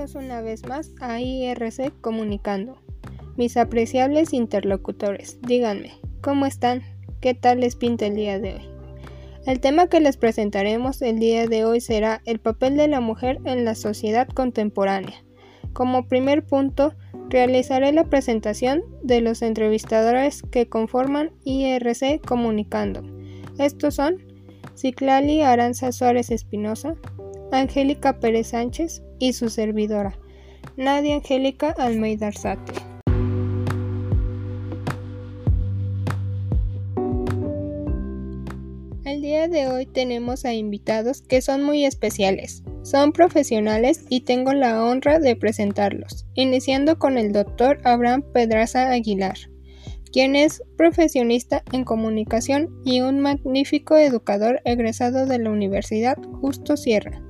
Una vez más a IRC Comunicando. Mis apreciables interlocutores, díganme, ¿cómo están? ¿Qué tal les pinta el día de hoy? El tema que les presentaremos el día de hoy será el papel de la mujer en la sociedad contemporánea. Como primer punto, realizaré la presentación de los entrevistadores que conforman IRC Comunicando. Estos son Ciclali Aranza Suárez Espinosa, Angélica Pérez Sánchez y su servidora, Nadia Angélica Almeida Arzate. El día de hoy tenemos a invitados que son muy especiales. Son profesionales y tengo la honra de presentarlos, iniciando con el doctor Abraham Pedraza Aguilar, quien es profesionista en comunicación y un magnífico educador egresado de la Universidad Justo Sierra.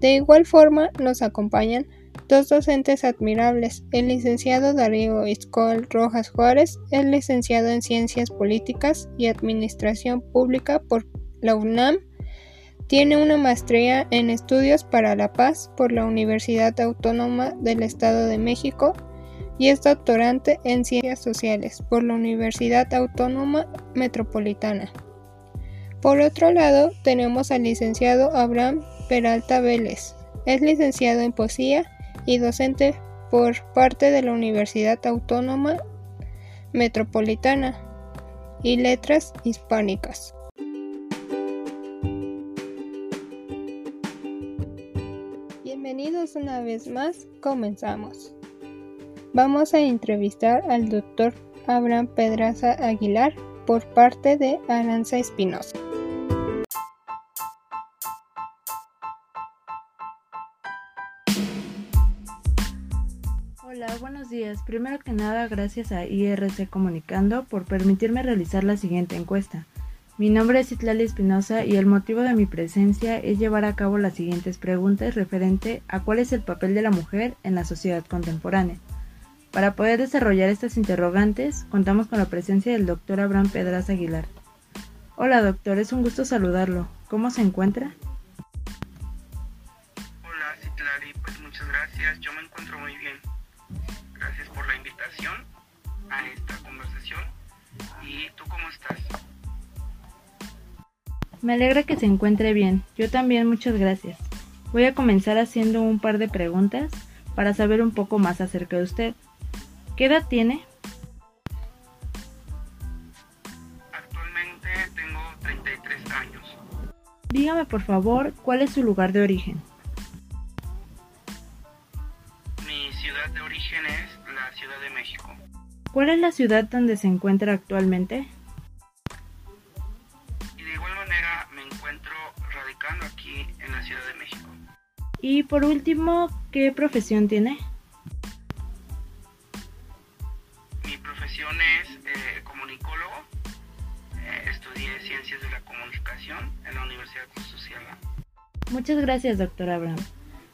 De igual forma nos acompañan dos docentes admirables. El licenciado Darío Iscoel Rojas Juárez es licenciado en Ciencias Políticas y Administración Pública por la UNAM. Tiene una maestría en Estudios para la Paz por la Universidad Autónoma del Estado de México y es doctorante en Ciencias Sociales por la Universidad Autónoma Metropolitana. Por otro lado, tenemos al licenciado Abraham Peralta Vélez. Es licenciado en poesía y docente por parte de la Universidad Autónoma Metropolitana y Letras Hispánicas. Bienvenidos una vez más, comenzamos. Vamos a entrevistar al doctor Abraham Pedraza Aguilar por parte de Aranza Espinosa. Hola, buenos días. Primero que nada, gracias a IRC Comunicando por permitirme realizar la siguiente encuesta. Mi nombre es Itlali Espinosa y el motivo de mi presencia es llevar a cabo las siguientes preguntas referente a cuál es el papel de la mujer en la sociedad contemporánea. Para poder desarrollar estas interrogantes, contamos con la presencia del doctor Abraham Pedraz Aguilar. Hola doctor, es un gusto saludarlo. ¿Cómo se encuentra? Hola Citlali, pues muchas gracias. Yo me encuentro muy bien la invitación a esta conversación. ¿Y tú cómo estás? Me alegra que se encuentre bien. Yo también, muchas gracias. Voy a comenzar haciendo un par de preguntas para saber un poco más acerca de usted. ¿Qué edad tiene? Actualmente tengo 33 años. Dígame por favor, ¿cuál es su lugar de origen? ¿Cuál es la ciudad donde se encuentra actualmente? Y de igual manera me encuentro radicando aquí en la Ciudad de México. Y por último, ¿qué profesión tiene? Mi profesión es eh, comunicólogo. Eh, estudié Ciencias de la Comunicación en la Universidad Social. Muchas gracias, doctor Abraham.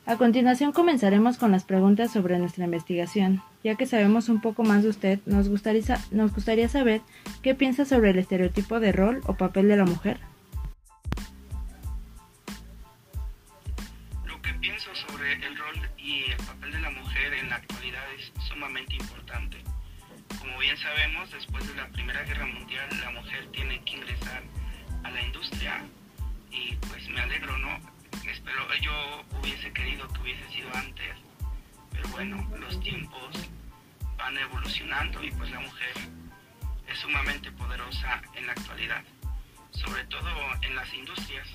A continuación comenzaremos con las preguntas sobre nuestra investigación. Ya que sabemos un poco más de usted, nos gustaría, saber qué piensa sobre el estereotipo de rol o papel de la mujer. Lo que pienso sobre el rol y el papel de la mujer en la actualidad es sumamente importante. Como bien sabemos, después de la Primera Guerra Mundial, la mujer tiene que ingresar a la industria y pues me alegro, ¿no? Yo hubiese querido que hubiese sido antes, pero bueno, los tiempos van evolucionando y pues la mujer es sumamente poderosa en la actualidad, sobre todo en las industrias.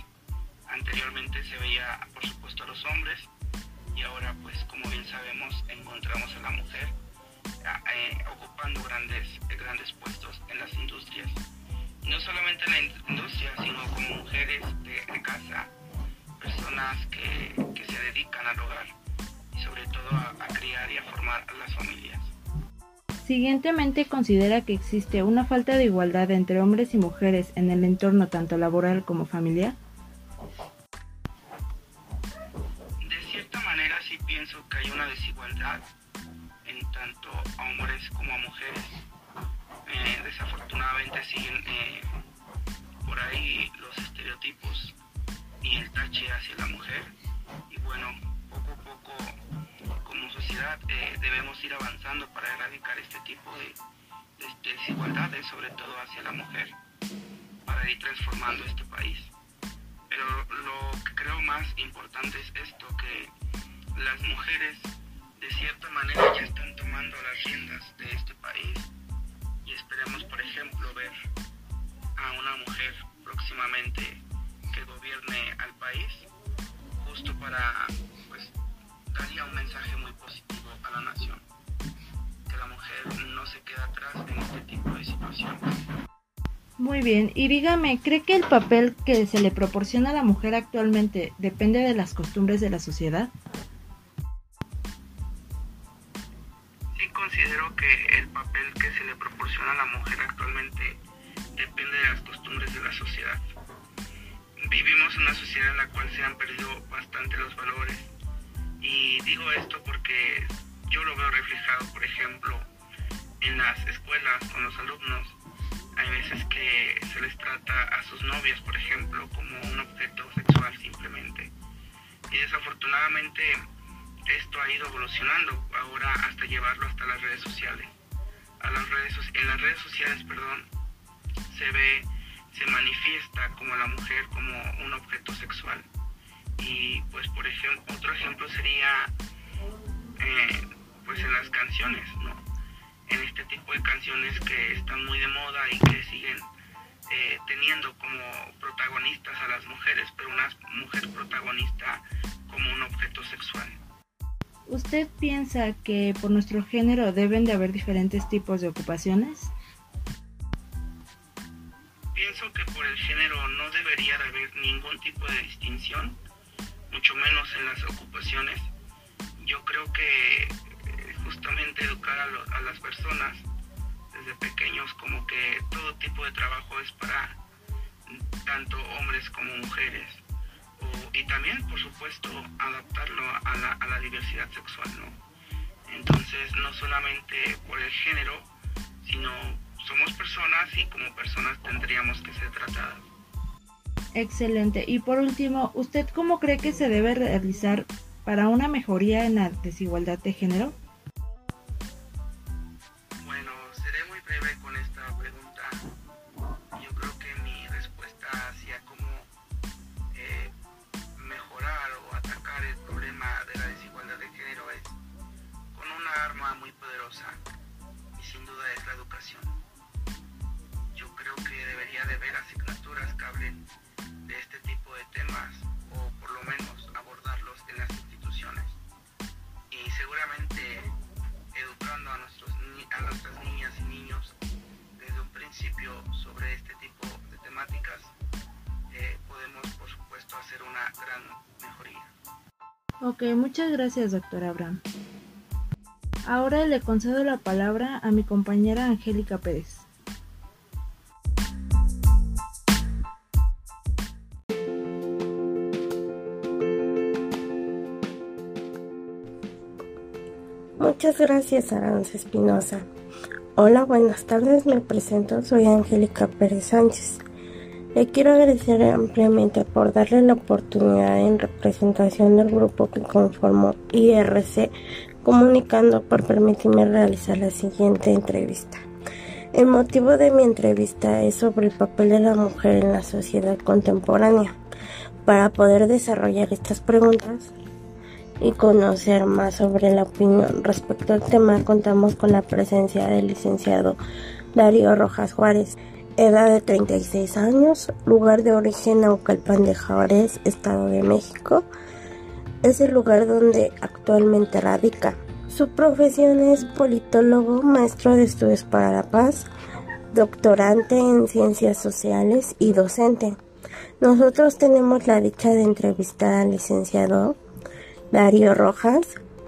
Anteriormente se veía por supuesto a los hombres y ahora pues como bien sabemos encontramos a la mujer eh, ocupando grandes, grandes puestos en las industrias. no solamente en la industria, sino como mujeres de casa, personas que, se dedican al hogar y sobre todo a, a criar y a formar a las familias. Siguientemente considera que existe una falta de igualdad entre hombres y mujeres en el entorno tanto laboral como familiar. De cierta manera sí pienso que hay una desigualdad en tanto a hombres como a mujeres. Eh, desafortunadamente siguen eh, hacia la mujer y bueno, poco a poco sociedad eh, debemos ir avanzando para erradicar este tipo de, desigualdades, sobre todo hacia la mujer, para ir transformando este país. Pero lo que creo más importante es esto, que las mujeres de cierta manera ya están tomando las riendas de este país y esperemos, por ejemplo, ver a una mujer próximamente que gobierne al país, justo para, pues, daría un mensaje muy positivo a la nación, que la mujer no se queda atrás en este tipo de situaciones. Muy bien, y dígame, ¿cree que el papel que se le proporciona a la mujer actualmente depende de las costumbres de la sociedad? considero que el papel que se le proporciona a la mujer actualmente depende de las costumbres de la sociedad. Vivimos una sociedad en la cual se han perdido bastante los valores y digo esto porque yo lo veo reflejado, por ejemplo, en las escuelas con los alumnos. Hay veces que se les trata a sus novias, por ejemplo, como un objeto sexual simplemente. Y desafortunadamente esto ha ido evolucionando ahora hasta llevarlo hasta las redes sociales. A las redes, en las redes sociales, perdón, se ve, se manifiesta como la mujer como un objeto sexual. Y pues por ejemplo, otro ejemplo sería eh, pues en las canciones, ¿no? En este tipo de canciones que están muy de moda y que siguen eh, teniendo como protagonistas a las mujeres, pero una mujer protagonista como un objeto sexual. ¿Usted piensa que por nuestro género deben de haber diferentes tipos de ocupaciones? Pienso que por el género no debería de haber ningún tipo de distinción, mucho menos en las ocupaciones. Yo creo que eh, justamente educar a, las personas desde pequeños como que todo tipo de trabajo es para tanto hombres como mujeres y también, por supuesto, adaptarlo a la, a la diversidad sexual, ¿no? Entonces, no solamente por el género, sino somos personas y como personas tendríamos que ser tratadas. Excelente. Y por último, ¿usted cómo cree que se debe realizar para una mejoría en la desigualdad de género? Ok, muchas gracias doctor Abraham. Ahora le concedo la palabra a mi compañera Angélica Pérez. Muchas gracias, Aranza Espinosa. Hola, buenas tardes, me presento, soy Angélica Pérez Sánchez. Le quiero agradecer ampliamente por darle la oportunidad en representación del grupo que conformó IRC comunicando por permitirme realizar la siguiente entrevista. El motivo de mi entrevista es sobre el papel de la mujer en la sociedad contemporánea. Para poder desarrollar estas preguntas y conocer más sobre la opinión respecto al tema, contamos con la presencia del licenciado Darío Rojas Juárez, edad de 36 años, lugar de origen Naucalpan de Juárez, Estado de México, es el lugar donde actualmente radica. Su profesión es politólogo, maestro de estudios para la paz, doctorante en ciencias sociales y docente. Nosotros tenemos la dicha de entrevistar al licenciado Darío Rojas.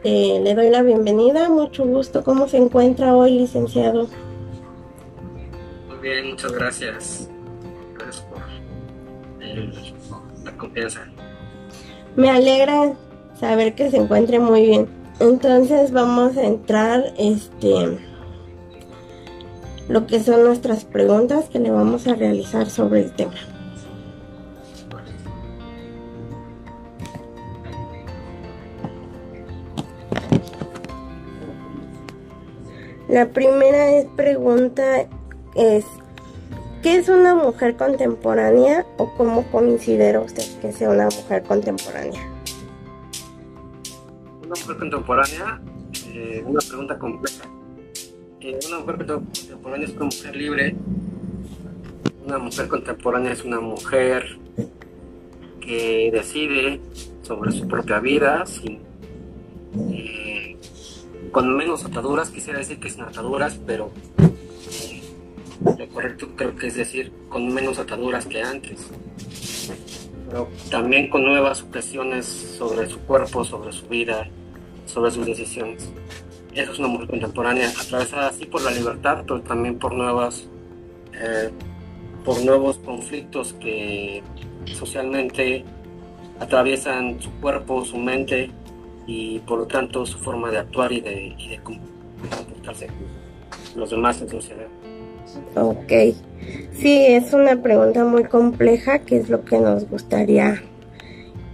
Eh, le doy la bienvenida, mucho gusto. ¿Cómo se encuentra hoy, licenciado? Bien, muchas gracias. Gracias por la confianza. Me alegra saber que se encuentre muy bien. Entonces vamos a entrar este lo que son nuestras preguntas que le vamos a realizar sobre el tema. La primera pregunta es, ¿qué es una mujer contemporánea o cómo considera usted que sea una mujer contemporánea? Una mujer contemporánea, eh, una pregunta compleja. Eh, una mujer contemporánea es una mujer libre. Una mujer contemporánea es una mujer que decide sobre su propia vida eh, con menos ataduras, quisiera decir que sin ataduras, pero lo correcto creo que es decir con menos ataduras que antes. Pero también con nuevas sujeciones sobre su cuerpo, sobre su vida, sobre sus decisiones. Eso es una mujer contemporánea, atravesada así por la libertad, pero también por nuevas, eh, por nuevos conflictos que socialmente atraviesan su cuerpo, su mente y por lo tanto su forma de actuar y de, y de comportarse los demás en sociedad. Ok, sí, es una pregunta muy compleja, que es lo que nos gustaría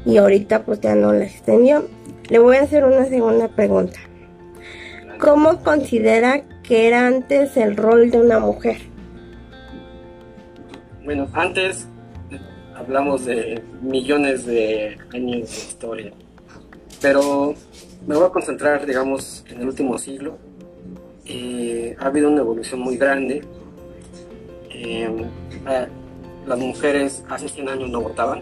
y ahorita pues ya no la extendió. Le voy a hacer una segunda pregunta. ¿Cómo considera que era antes el rol de una mujer? Bueno, antes hablamos de millones de años de historia, pero me voy a concentrar, digamos, en el último siglo. Eh, ha habido una evolución muy grande. Eh, las mujeres hace 100 años no votaban,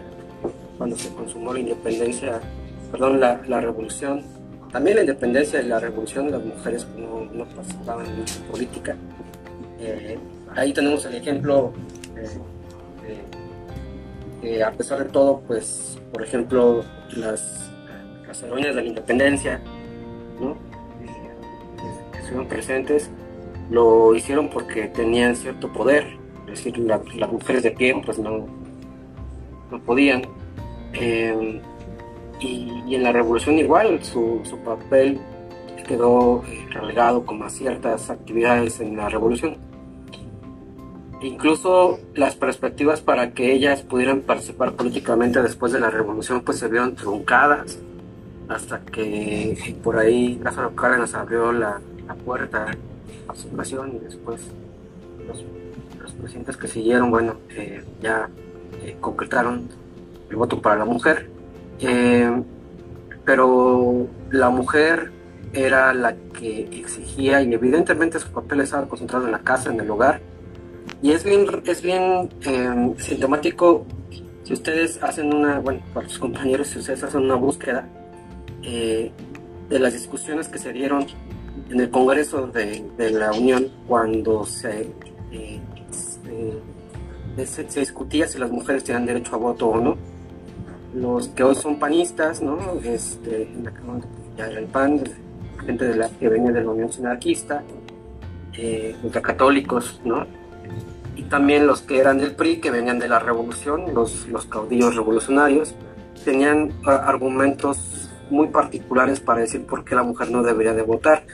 cuando se consumó la independencia, perdón, la, la revolución. También la independencia y la revolución, las mujeres no, participaban en política. Eh, ahí tenemos el ejemplo que a pesar de todo, pues, por ejemplo, las, las de la independencia, ¿no? que estuvieron presentes, lo hicieron porque tenían cierto poder, es decir, las mujeres de pie pues no, no podían. Eh, y, en la revolución igual, su, su papel quedó eh, relegado como a ciertas actividades en la revolución incluso las perspectivas para que ellas pudieran participar políticamente después de la revolución pues se vieron truncadas hasta que por ahí Lázaro Cárdenas abrió la, la puerta a su nación y después los, presidentes que siguieron bueno eh, ya eh, concretaron el voto para la mujer. Eh, pero la mujer era la que exigía y evidentemente su papel estaba concentrado en la casa, en el hogar, y es bien, es bien sintomático si ustedes hacen una, bueno, para sus compañeros, si ustedes hacen una búsqueda de las discusiones que se dieron en el Congreso de, la Unión cuando se, se, discutía si las mujeres tenían derecho a voto o no. Los que hoy son panistas, ¿no? Este, en la ya era el PAN, gente de la, que venía de la Unión Sinarquista, eh, ultracatólicos, ¿no? y también los que eran del PRI, que venían de la revolución, los, los caudillos revolucionarios, tenían argumentos muy particulares para decir por qué la mujer no debería de votar.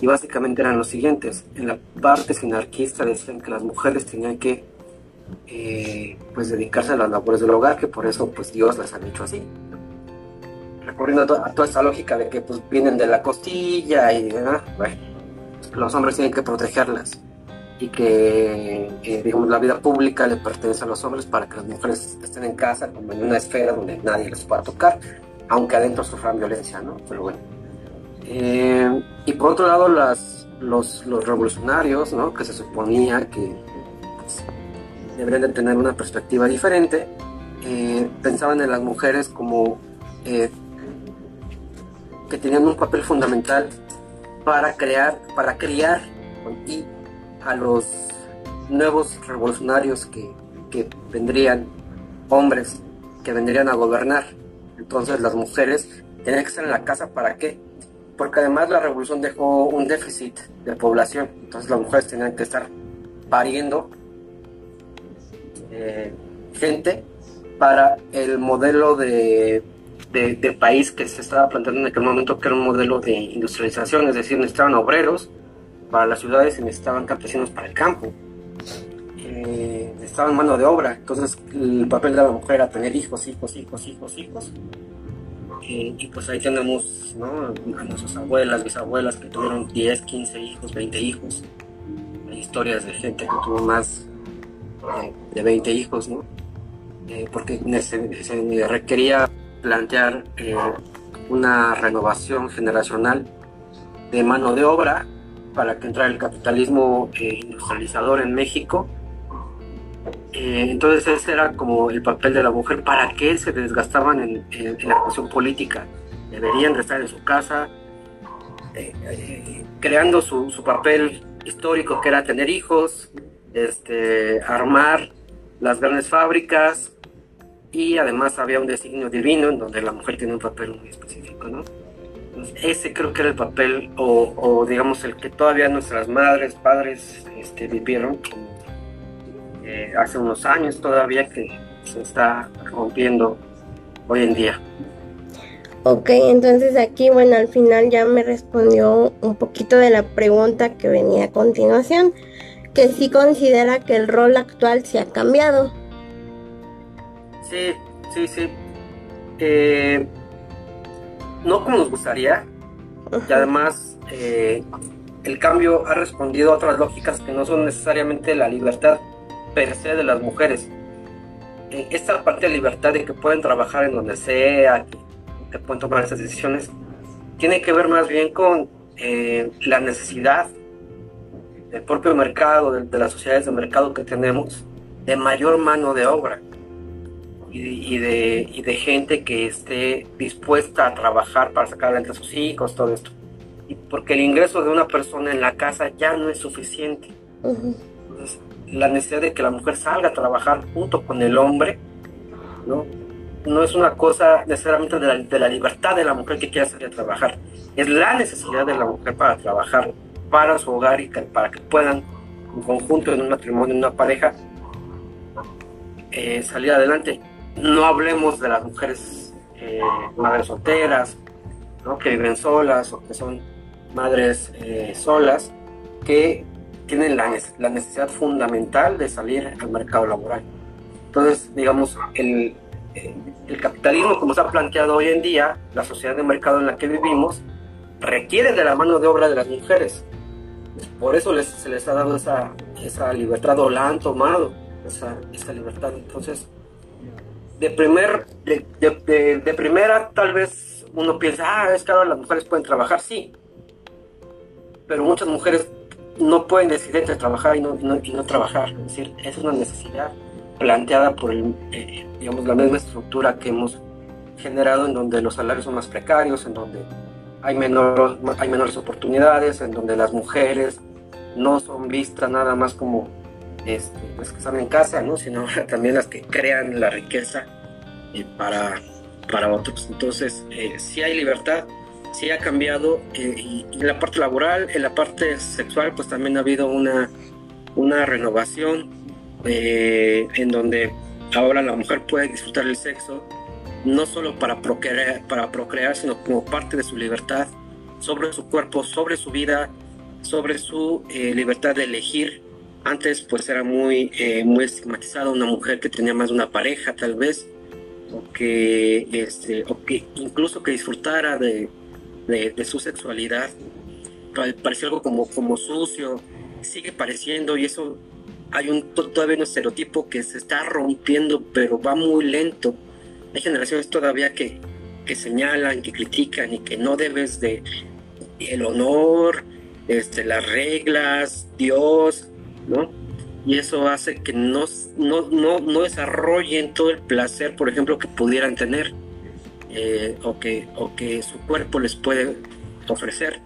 Y básicamente eran los siguientes. En la parte sinarquista decían que las mujeres tenían que eh, pues dedicarse a las labores del hogar, que por eso pues Dios las ha hecho así. Recorriendo a, toda esa lógica de que pues vienen de la costilla y bueno, los hombres tienen que protegerlas y que eh, digamos, la vida pública le pertenece a los hombres para que las mujeres estén en casa como en una esfera donde nadie les pueda tocar, aunque adentro sufran violencia, ¿no? Pero bueno. Eh, y por otro lado, los, los, revolucionarios, ¿no? Que se suponía que pues, deberían de tener una perspectiva diferente, eh, pensaban en las mujeres como que tenían un papel fundamental para crear, para criar y a los nuevos revolucionarios que, que vendrían, hombres que vendrían a gobernar. Entonces las mujeres tenían que estar en la casa para qué? Porque además la revolución dejó un déficit de población. Entonces las mujeres tenían que estar pariendo eh, gente para el modelo de, de, país que se estaba planteando en aquel momento, que era un modelo de industrialización, es decir, necesitaban obreros para las ciudades se necesitaban campesinos para el campo. Eh, necesitaban mano de obra, entonces el papel de la mujer era tener hijos, hijos, hijos, hijos, hijos. Eh, y pues ahí tenemos ¿no? a nuestras abuelas, bisabuelas que tuvieron 10, 15 hijos, 20 hijos. Hay historias de gente que tuvo más de, 20 hijos, ¿no? Eh, porque se, requería plantear eh, una renovación generacional de mano de obra para que entrara el capitalismo industrializador en México eh, entonces ese era como el papel de la mujer, para qué se desgastaban en, la cuestión política. Deberían de estar en su casa, eh, eh, creando su, papel histórico que era tener hijos, este, armar las grandes fábricas y además había un designio divino en donde la mujer tiene un papel muy específico, ¿no? ese creo que era el papel o, digamos el que todavía nuestras madres, padres este, vivieron eh, hace unos años todavía que se está rompiendo hoy en día. Ok, entonces aquí, bueno, al final ya me respondió un poquito de la pregunta que venía a continuación, que sí considera que el rol actual se ha cambiado. Sí, sí, sí. Eh, no como nos gustaría, y además eh, el cambio ha respondido a otras lógicas que no son necesariamente la libertad per se de las mujeres. Eh, esta parte de libertad de que pueden trabajar en donde sea, que, pueden tomar esas decisiones, tiene que ver más bien con eh, la necesidad del propio mercado, de, las sociedades de mercado que tenemos, de mayor mano de obra y, de, y de gente que esté dispuesta a trabajar para sacar adelante a sus hijos, todo esto. Y porque el ingreso de una persona en la casa ya no es suficiente la necesidad de que la mujer salga a trabajar junto con el hombre, ¿no? No es una cosa necesariamente de la, libertad de la mujer que quiera salir a trabajar, es la necesidad de la mujer para trabajar para su hogar y para que puedan, en conjunto, en un matrimonio, en una pareja, eh, salir adelante. No hablemos de las mujeres eh, madres solteras, ¿no? que viven solas o que son madres eh, solas, que tienen la, necesidad fundamental de salir al mercado laboral. Entonces, digamos, el, el capitalismo como ha planteado hoy en día, la sociedad de mercado en la que vivimos, requiere de la mano de obra de las mujeres. Por eso les, se les ha dado esa, esa libertad o la han tomado, esa, esa libertad. Entonces, de, primer, de, de, de, primera tal vez uno piensa, ah, es que ahora las mujeres pueden trabajar, sí. Pero muchas mujeres no pueden decidir entre trabajar y no, no, trabajar. Es decir, es una necesidad planteada por el, eh, digamos, la misma estructura que hemos generado en donde los salarios son más precarios, en donde hay, menor, hay menores oportunidades, en donde las mujeres no son vistas nada más como este, las que están en casa, ¿no? sino también las que crean la riqueza eh, para, para otros. Entonces, eh, si hay libertad, sí ha cambiado eh, en la parte laboral, en la parte sexual, pues también ha habido una, una renovación eh, en donde ahora la mujer puede disfrutar el sexo no solo para procrear, para procrear, sino como parte de su libertad sobre su cuerpo, sobre su vida, sobre su eh, libertad de elegir. Antes pues era muy, muy estigmatizada una mujer que tenía más de una pareja tal vez, o que, este, o que incluso que disfrutara de, de, su sexualidad. Parecía algo como, como sucio, sigue pareciendo y eso hay un todavía un estereotipo que se está rompiendo, pero va muy lento. Hay generaciones todavía que, que señalan, que critican y que no debes de el honor, este, las reglas, Dios, ¿no? Y eso hace que no, no, no, no desarrollen todo el placer, por ejemplo, que pudieran tener. Eh, o, que, o que su cuerpo les puede ofrecer,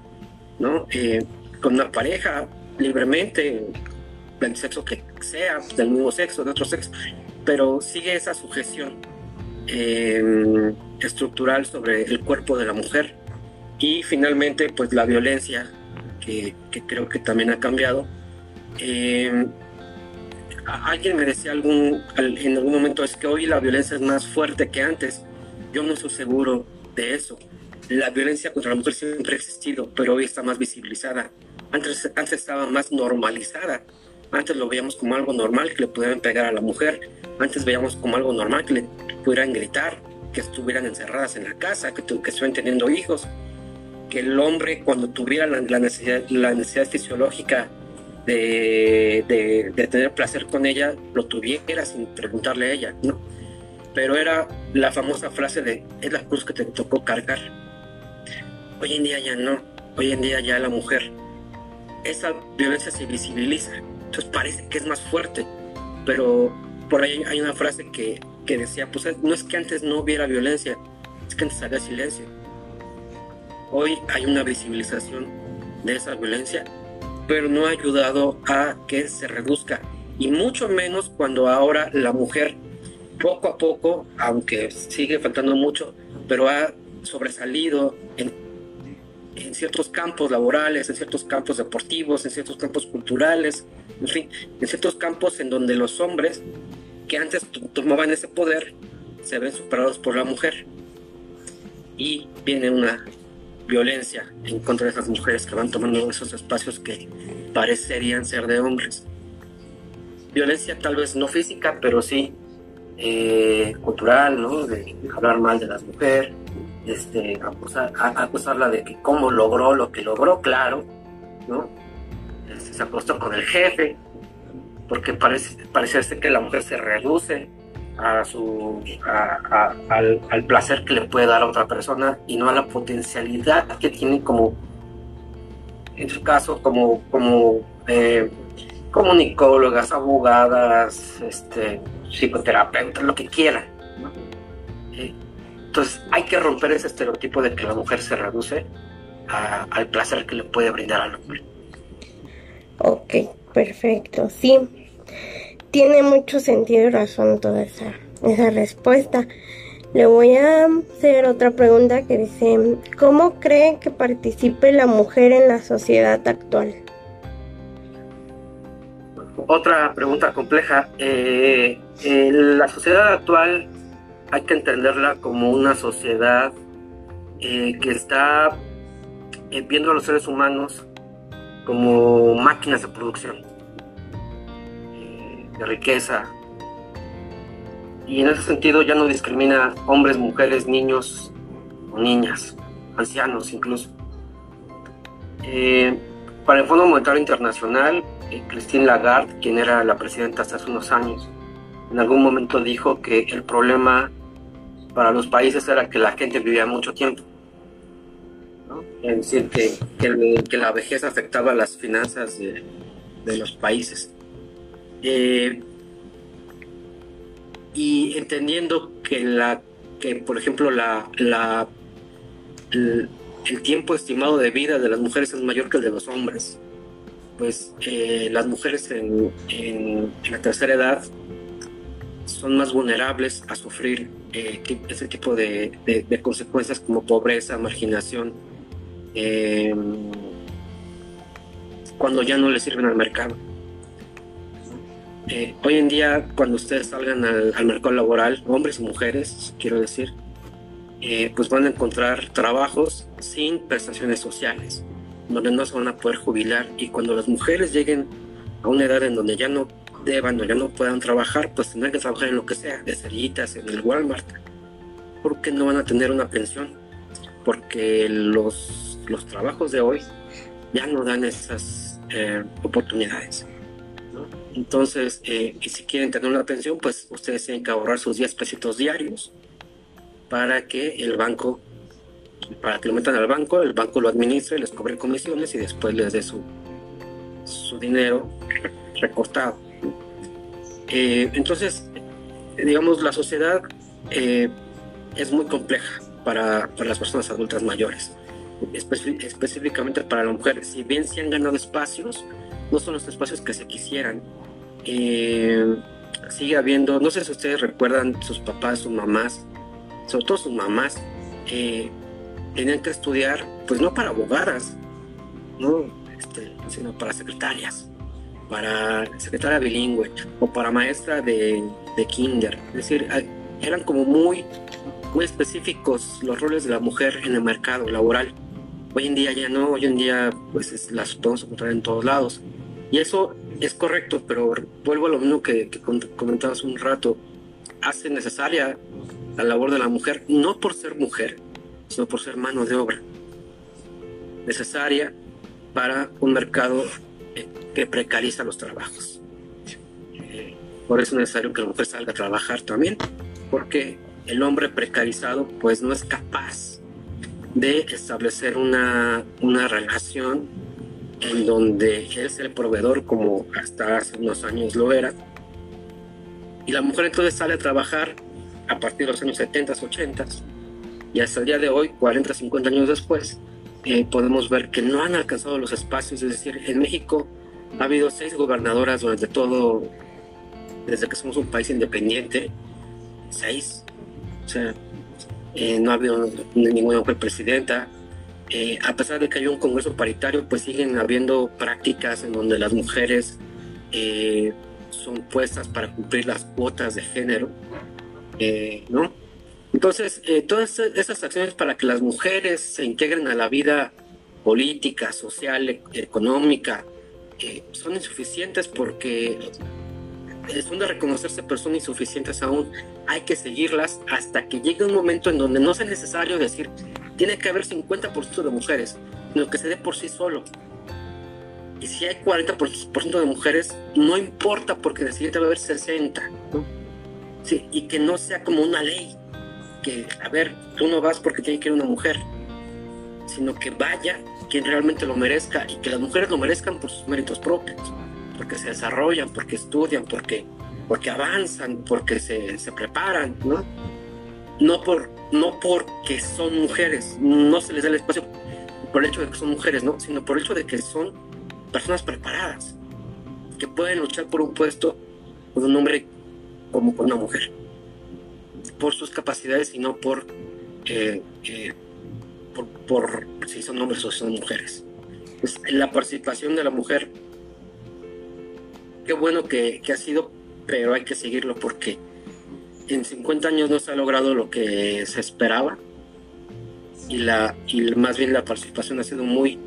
¿no? Eh, con una pareja, libremente, del sexo que sea, del mismo sexo, de otro sexo, pero sigue esa sujeción em, estructural sobre el cuerpo de la mujer y finalmente pues la violencia que, que creo que también ha cambiado. Em, alguien me decía algún, en algún momento es que hoy la violencia es más fuerte que antes yo no estoy seguro de eso. La violencia contra la mujer siempre ha existido, pero hoy está más visibilizada. Antes, antes estaba más normalizada. Antes lo veíamos como algo normal que le pudieran pegar a la mujer. Antes veíamos como algo normal que le pudieran gritar. que estuvieran encerradas en la casa, que, estuvieran teniendo hijos, que el hombre cuando tuviera la, necesidad, la necesidad fisiológica de, de, tener placer con ella, lo tuviera sin preguntarle a ella, ¿no? Pero era la famosa frase de, es la cruz que te tocó cargar. Hoy en día ya no, hoy en día ya la mujer, esa violencia se visibiliza, entonces parece que es más fuerte, pero por ahí hay una frase que, que decía, pues no es que antes no hubiera violencia, es que antes había silencio. Hoy hay una visibilización de esa violencia pero no ha ayudado a que se reduzca. Y mucho menos cuando ahora la mujer, poco a poco, aunque sigue faltando mucho, pero ha sobresalido en, ciertos campos laborales, en ciertos campos deportivos, en ciertos campos culturales, en fin, en ciertos campos en donde los hombres que antes tomaban ese poder se ven superados por la mujer. Y viene una violencia en contra de esas mujeres que van tomando esos espacios que parecerían ser de hombres. Violencia tal vez no física, pero sí eh, cultural, ¿no? De hablar mal de las mujeres, este, acusarla de que cómo logró lo que logró, claro, ¿no? Este, se acostó con el jefe, porque parece, parece que la mujer se reduce a su, al, placer que le puede dar a otra persona y no a la potencialidad que tiene como, en su caso, como, como eh, comunicólogas, abogadas, este, psicoterapeutas, lo que quieran. Eh, entonces hay que romper ese estereotipo de que la mujer se reduce al placer que le puede brindar al hombre. Ok, perfecto, sí tiene mucho sentido y razón toda esa, esa respuesta. Le voy a hacer otra pregunta que dice, ¿cómo cree que participe la mujer en la sociedad actual? Otra pregunta compleja. Eh, eh, la sociedad actual hay que entenderla como una sociedad eh, que está viendo a los seres humanos como máquinas de producción de riqueza. Y en ese sentido ya no discrimina hombres, mujeres, niños o niñas, ancianos incluso. Eh, para el Fondo Monetario Internacional, eh, Christine Lagarde, quien era la presidenta hasta hace unos años, en algún momento dijo que el problema para los países era que la gente vivía mucho tiempo. Es decir, que, que, la vejez afectaba las finanzas de, los países. Eh, y entendiendo que la que por ejemplo la, la el, tiempo estimado de vida de las mujeres es mayor que el de los hombres pues eh, las mujeres en, en, la tercera edad son más vulnerables a sufrir eh, ese tipo de, consecuencias como pobreza, marginación, cuando ya no le sirven al mercado. Eh, hoy en día, cuando ustedes salgan al, mercado laboral, hombres y mujeres, quiero decir, eh, pues van a encontrar trabajos sin prestaciones sociales, donde no se van a poder jubilar. Y cuando las mujeres lleguen a una edad en donde ya no deban o ya no puedan trabajar, pues tendrán que trabajar en lo que sea, de cerillitas, en el Walmart, porque no van a tener una pensión, porque los, los trabajos de hoy ya no dan esas eh, oportunidades. Entonces, eh, y si quieren tener una pensión, pues ustedes tienen que ahorrar sus 10 pesitos diarios para que el banco, para que lo metan al banco, el banco lo administre, les cobre comisiones y después les dé su, su dinero recortado. Eh, entonces, digamos, la sociedad eh, es muy compleja para, las personas adultas mayores, específicamente para las mujeres. Si bien se han ganado espacios, no son los espacios que se quisieran eh, sigue habiendo, no sé si ustedes recuerdan sus papás, sus mamás, sobre todo sus mamás, tenían que estudiar, pues no para abogadas, ¿no? Este, sino para secretarias, para secretaria bilingüe o para maestra de, de kinder. Es decir, eran como muy, muy específicos los roles de la mujer en el mercado laboral. Hoy en día ya no, hoy en día pues las podemos encontrar en todos lados. Y eso es correcto, pero vuelvo a lo mismo que, que comentabas un rato. Hace necesaria la labor de la mujer, no por ser mujer, sino por ser mano de obra necesaria para un mercado que precariza los trabajos. Por eso es necesario que la mujer salga a trabajar también, porque el hombre precarizado pues no es capaz de establecer una, una relación en donde es el proveedor como hasta hace unos años lo era. Y la mujer entonces sale a trabajar a partir de los años 70, 80 y hasta el día de hoy, 40, 50 años después, eh, podemos ver que no han alcanzado los espacios. Es decir, en México ha habido seis gobernadoras durante todo, desde que somos un país independiente, seis. O sea, eh, no ha habido ninguna mujer presidenta. Eh, a pesar de que hay un Congreso paritario, pues siguen habiendo prácticas en donde las mujeres son puestas para cumplir las cuotas de género, ¿no? Entonces, eh, todas esas acciones para que las mujeres se integren a la vida política, social, e-, económica, eh, son insuficientes porque son de reconocerse, pero son insuficientes aún. Hay que seguirlas hasta que llegue un momento en donde no sea necesario decir, tiene que haber 50% de mujeres, sino que se dé por sí solo. Y si hay 40% de mujeres, no importa porque en el siguiente va a haber 60%. Sí, y que no sea como una ley que, a ver, tú no vas porque tiene que ir una mujer, sino que vaya quien realmente lo merezca y que las mujeres lo merezcan por sus méritos propios, porque se desarrollan, porque estudian, porque, porque avanzan, porque se, se preparan, ¿no? No, por, no porque son mujeres, no se les da el espacio por el hecho de que son mujeres, ¿no? Sino por el hecho de que son personas preparadas, que pueden luchar por un puesto con un hombre como con una mujer por sus capacidades y no por, eh, eh, por, si son hombres o son mujeres. Pues, la participación de la mujer, qué bueno que, ha sido, pero hay que seguirlo porque en 50 años no se ha logrado lo que se esperaba y, la, y más bien la participación ha sido muy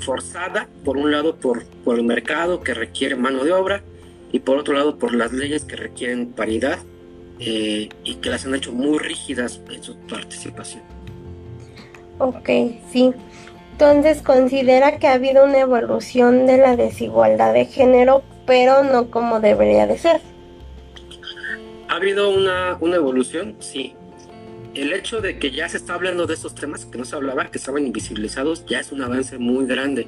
forzada, por un lado por, por el mercado que requiere mano de obra y por otro lado por las leyes que requieren paridad eh, y que las han hecho muy rígidas en su participación. Ok, sí. Entonces considera que ha habido una evolución de la desigualdad de género, pero no como debería de ser. ¿Ha habido una, una evolución? Sí. El hecho de que ya se está hablando de estos temas que no se hablaba, que estaban invisibilizados, ya es un avance muy grande.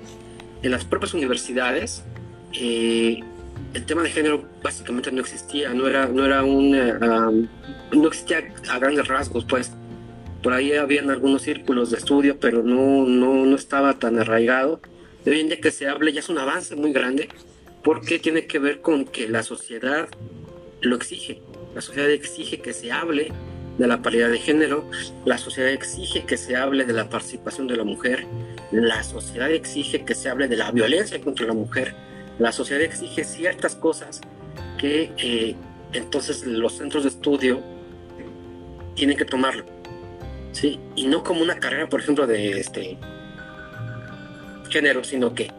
En las propias universidades, eh, el tema de género básicamente no existía, no era, no era un, eh, no existía a grandes rasgos, pues. Por ahí habían algunos círculos de estudio, pero no, no, no estaba tan arraigado. Hoy en día que se hable ya es un avance muy grande, porque tiene que ver con que la sociedad lo exige. La sociedad exige que se hable de la paridad de género, la sociedad exige que se hable de la participación de la mujer, la sociedad exige que se hable de la violencia contra la mujer, la sociedad exige ciertas cosas que eh, entonces los centros de estudio tienen que tomarlo. ¿sí? Y no como una carrera, por ejemplo, de este género, sino que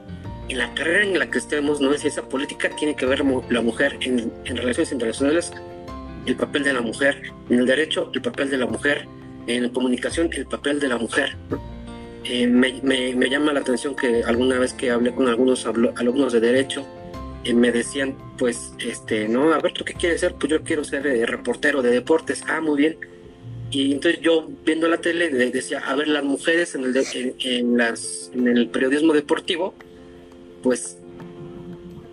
en la carrera en la que estemos, no es ciencia política, tiene que ver la mujer en, en relaciones internacionales, el papel de la mujer, en el derecho, el papel de la mujer, en la comunicación, el papel de la mujer. Eh, me, me, llama la atención que alguna vez que hablé con algunos alumnos de derecho, eh, me decían, pues, este, no, a ver, ¿tú qué quieres ser? Pues yo quiero ser eh, reportero de deportes. Ah, muy bien. Y entonces yo viendo la tele decía, a ver, las mujeres en el, en, las, en el periodismo deportivo, pues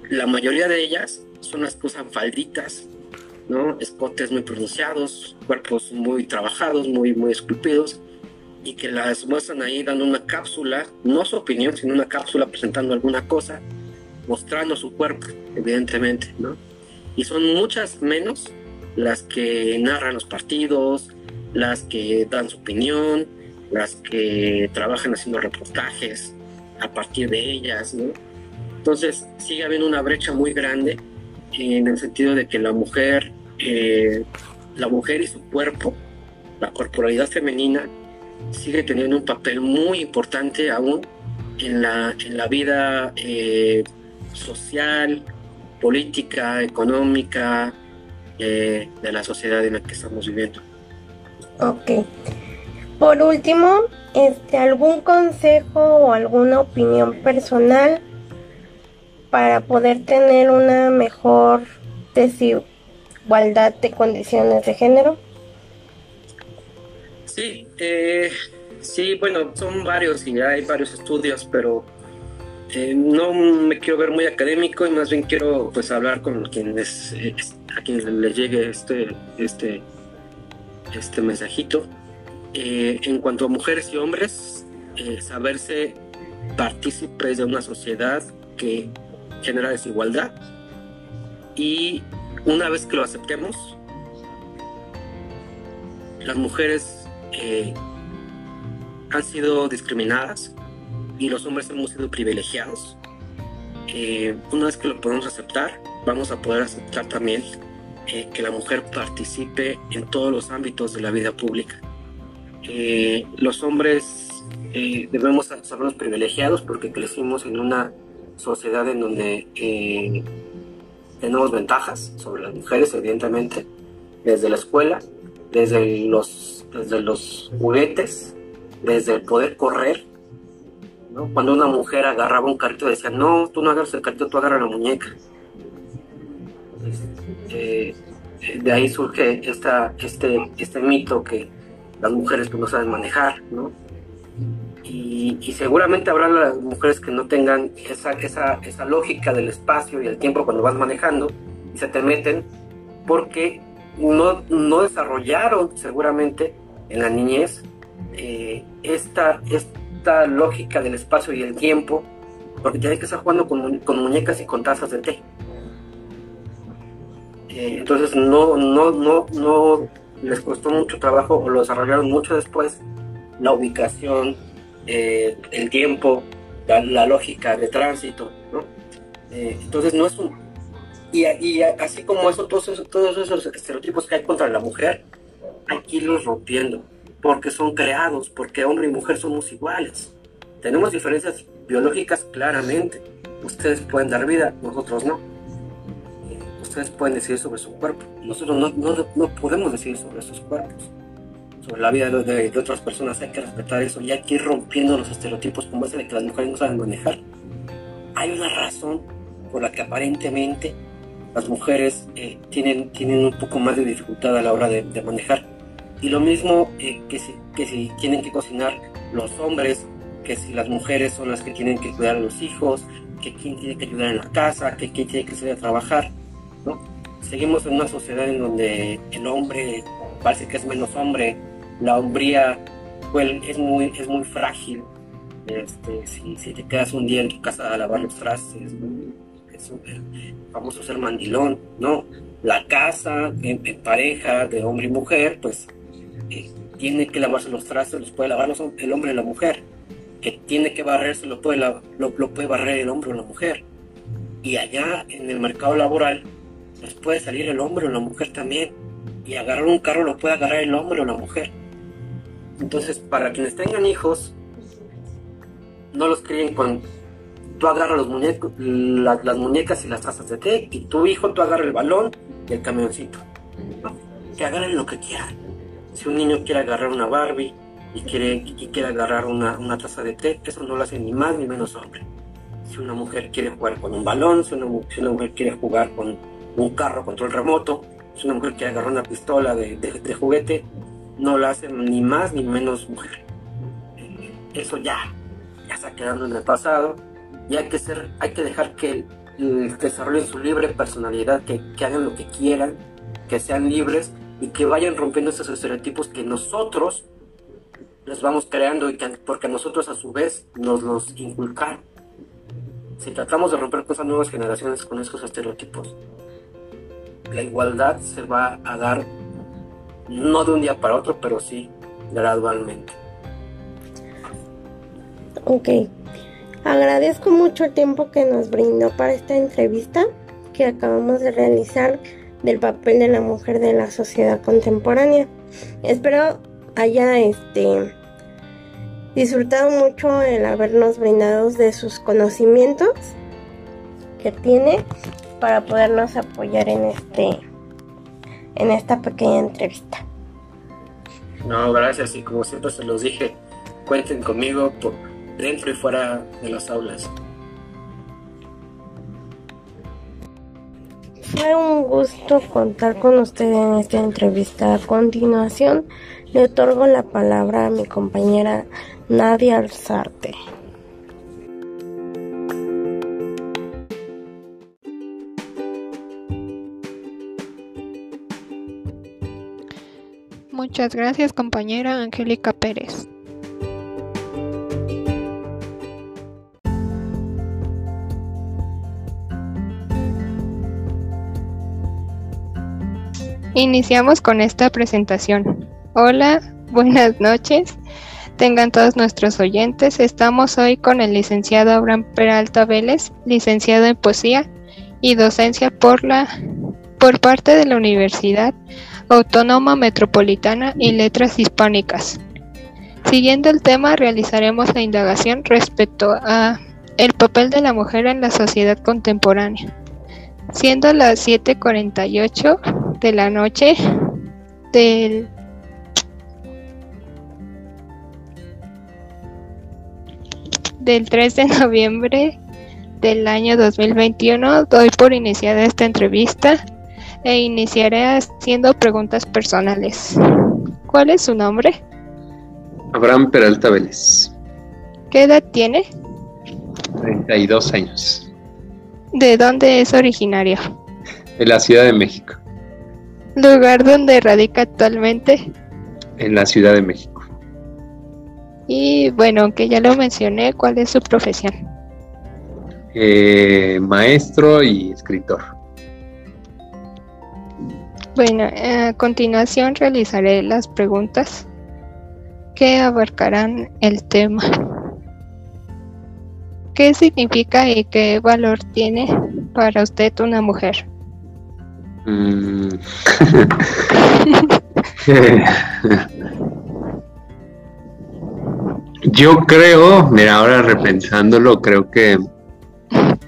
la mayoría de ellas son las que usan falditas, ¿no? Escotes muy pronunciados, cuerpos muy trabajados, muy, muy esculpidos y que las muestran ahí dando una cápsula, no su opinión, sino una cápsula presentando alguna cosa, mostrando su cuerpo, evidentemente, ¿no? Y son muchas menos las que narran los partidos, las que dan su opinión, las que trabajan haciendo reportajes a partir de ellas, ¿no? Entonces sigue habiendo una brecha muy grande en el sentido de que la mujer, eh, la mujer y su cuerpo, la corporalidad femenina, sigue teniendo un papel muy importante aún en la, en la vida eh, social, política, económica eh, de la sociedad en la que estamos viviendo. Ok. Por último, este, ¿algún consejo o alguna opinión personal para poder tener una mejor desigualdad de condiciones de género? Sí, eh, sí, bueno, son varios y hay varios estudios, pero eh, no me quiero ver muy académico y más bien quiero pues hablar con quienes eh, a quienes les llegue este este este mensajito. En cuanto a mujeres y hombres saberse partícipes de una sociedad que genera desigualdad y una vez que lo aceptemos las mujeres han sido discriminadas y los hombres hemos sido privilegiados. Eh, una vez que lo podemos aceptar, vamos a poder aceptar también eh, que la mujer participe en todos los ámbitos de la vida pública. Eh, los hombres debemos ser los privilegiados porque crecimos en una sociedad en donde tenemos ventajas sobre las mujeres, evidentemente, desde la escuela, desde los, desde los juguetes, desde el poder correr, cuando una mujer agarraba un carrito decía, no, tú no agarras el carrito, tú agarras la muñeca. Eh, de ahí surge esta, este, este mito que las mujeres pues, no saben manejar, ¿no? Y, seguramente habrá las mujeres que no tengan esa, esa, esa lógica del espacio y el tiempo cuando vas manejando y se te meten porque no, no desarrollaron seguramente en la niñez eh, esta, esta lógica del espacio y el tiempo, porque tienes que estar jugando con, con muñecas y con tazas de té. Eh, entonces no, no, no, no les costó mucho trabajo o lo desarrollaron mucho después la ubicación, eh, el tiempo, la, lógica de tránsito, entonces no es un... Y, y, así como eso, todos esos, todos esos estereotipos que hay contra la mujer, hay que irlos rompiendo porque son creados, porque hombre y mujer somos iguales. Tenemos diferencias biológicas claramente. Ustedes pueden dar vida, nosotros no. Ustedes pueden decidir sobre su cuerpo. Nosotros no, no, no podemos decidir sobre sus cuerpos. Sobre la vida de, de, otras personas hay que respetar eso y hay que ir rompiendo los estereotipos como ese de que las mujeres no saben manejar. Hay una razón por la que aparentemente las mujeres eh, tienen, tienen un poco más de dificultad a la hora de, de manejar y lo mismo eh, que, si, que si tienen que cocinar los hombres, que si las mujeres son las que tienen que cuidar a los hijos, que quién tiene que ayudar en la casa, que quién tiene que salir a trabajar. ¿no? Seguimos en una sociedad en donde el hombre parece que es menos hombre, la hombría pues, es, muy, es muy frágil. Este, si, si, te quedas un día en tu casa a lavar los trastes, es famoso ser mandilón, ¿no? La casa en pareja de hombre y mujer, pues tiene que lavarse los trastes, los puede lavar el hombre y la mujer. Que tiene que barrerse, lo puede, lo, puede barrer el hombre o la mujer. Y allá en el mercado laboral, pues puede salir el hombre o la mujer también. Y agarrar un carro lo puede agarrar el hombre o la mujer. Entonces, para quienes tengan hijos, no los críen con tú agarras los muñecos, las muñecas y las tazas de té, y tu hijo tú agarras el balón y el camioncito. Que agarren lo que quieran si un niño quiere agarrar una Barbie y quiere, y quiere agarrar una, una, taza de té, eso no lo hace ni más ni menos hombre. Si una mujer quiere jugar con un balón, si una, mujer quiere jugar con un carro control remoto, si una mujer quiere agarrar una pistola de, de, juguete, no lo hace ni más ni menos mujer. Eso ya, ya está quedando en el pasado y hay que, ser, hay que dejar que desarrollen su libre personalidad, que, que hagan lo que quieran, que sean libres y que vayan rompiendo esos estereotipos que nosotros les vamos creando y que, porque nosotros a su vez nos los inculcaron. Si tratamos de romper con esas nuevas generaciones con esos estereotipos, la igualdad se va a dar no de un día para otro, pero sí gradualmente. Ok. Agradezco mucho el tiempo que nos brindó para esta entrevista que acabamos de realizar del papel de la mujer de la sociedad contemporánea. Espero haya este disfrutado mucho el habernos brindado de sus conocimientos que tiene para podernos apoyar en este en esta pequeña entrevista. No, gracias y como siempre se los dije, cuenten conmigo por dentro y fuera de las aulas. Fue un gusto contar con usted en esta entrevista. A continuación, le otorgo la palabra a mi compañera Nadia Alzarte. Muchas gracias compañera Angélica Pérez. Iniciamos con esta presentación. Hola, buenas noches. Tengan todos nuestros oyentes. Estamos hoy con el licenciado Abraham Peralta Vélez, licenciado en poesía y docencia por la por parte de la Universidad Autónoma Metropolitana y Letras Hispánicas. Siguiendo el tema, realizaremos la indagación respecto a el papel de la mujer en la sociedad contemporánea. Siendo las 7:48 de la noche del del 3 de noviembre del año 2021, doy por iniciada esta entrevista e iniciaré haciendo preguntas personales. ¿Cuál es su nombre? Abraham Peralta Vélez. ¿Qué edad tiene? 32 años. ¿De dónde es originario? De la Ciudad de México. ¿Lugar donde radica actualmente? En la Ciudad de México. Y bueno, aunque ya lo mencioné, ¿cuál es su profesión? Eh, maestro y escritor. Bueno, a continuación realizaré las preguntas que abarcarán el tema. ¿Qué significa y qué valor tiene para usted una mujer? Mm. Yo creo, mira, ahora repensándolo, creo que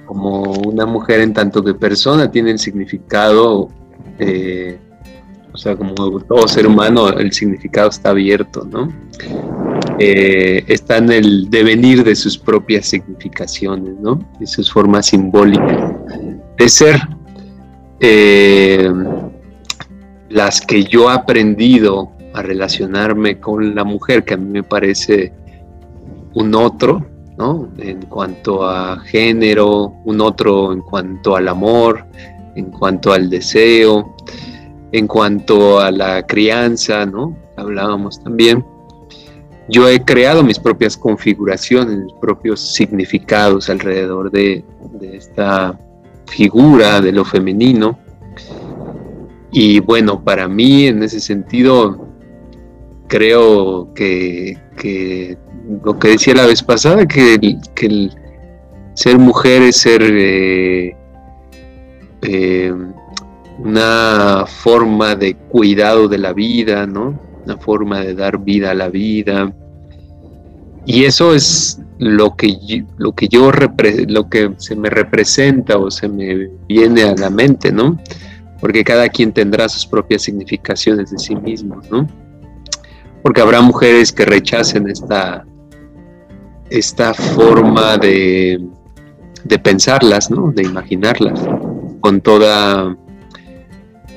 como una mujer en tanto que persona tiene el significado eh, o sea, como todo ser humano, el significado está abierto, ¿no? Eh, está en el devenir de sus propias significaciones, ¿no? Y sus formas simbólicas de ser. Eh, las que yo he aprendido a relacionarme con la mujer, que a mí me parece un otro, ¿no? En cuanto a género, un otro en cuanto al amor, en cuanto al deseo, en cuanto a la crianza, ¿no? Hablábamos también. Yo he creado mis propias configuraciones, mis propios significados alrededor de, esta figura de lo femenino. Y bueno, para mí en ese sentido, creo que, lo que decía la vez pasada, que el, ser mujer es ser eh, eh, una forma de cuidado de la vida, ¿no? Una forma de dar vida a la vida. Y eso es lo que yo, lo que yo lo que se me representa o se me viene a la mente, ¿no? Porque cada quien tendrá sus propias significaciones de sí mismo, ¿no? Porque habrá mujeres que rechacen esta, esta forma de, de pensarlas, ¿no? De imaginarlas con toda,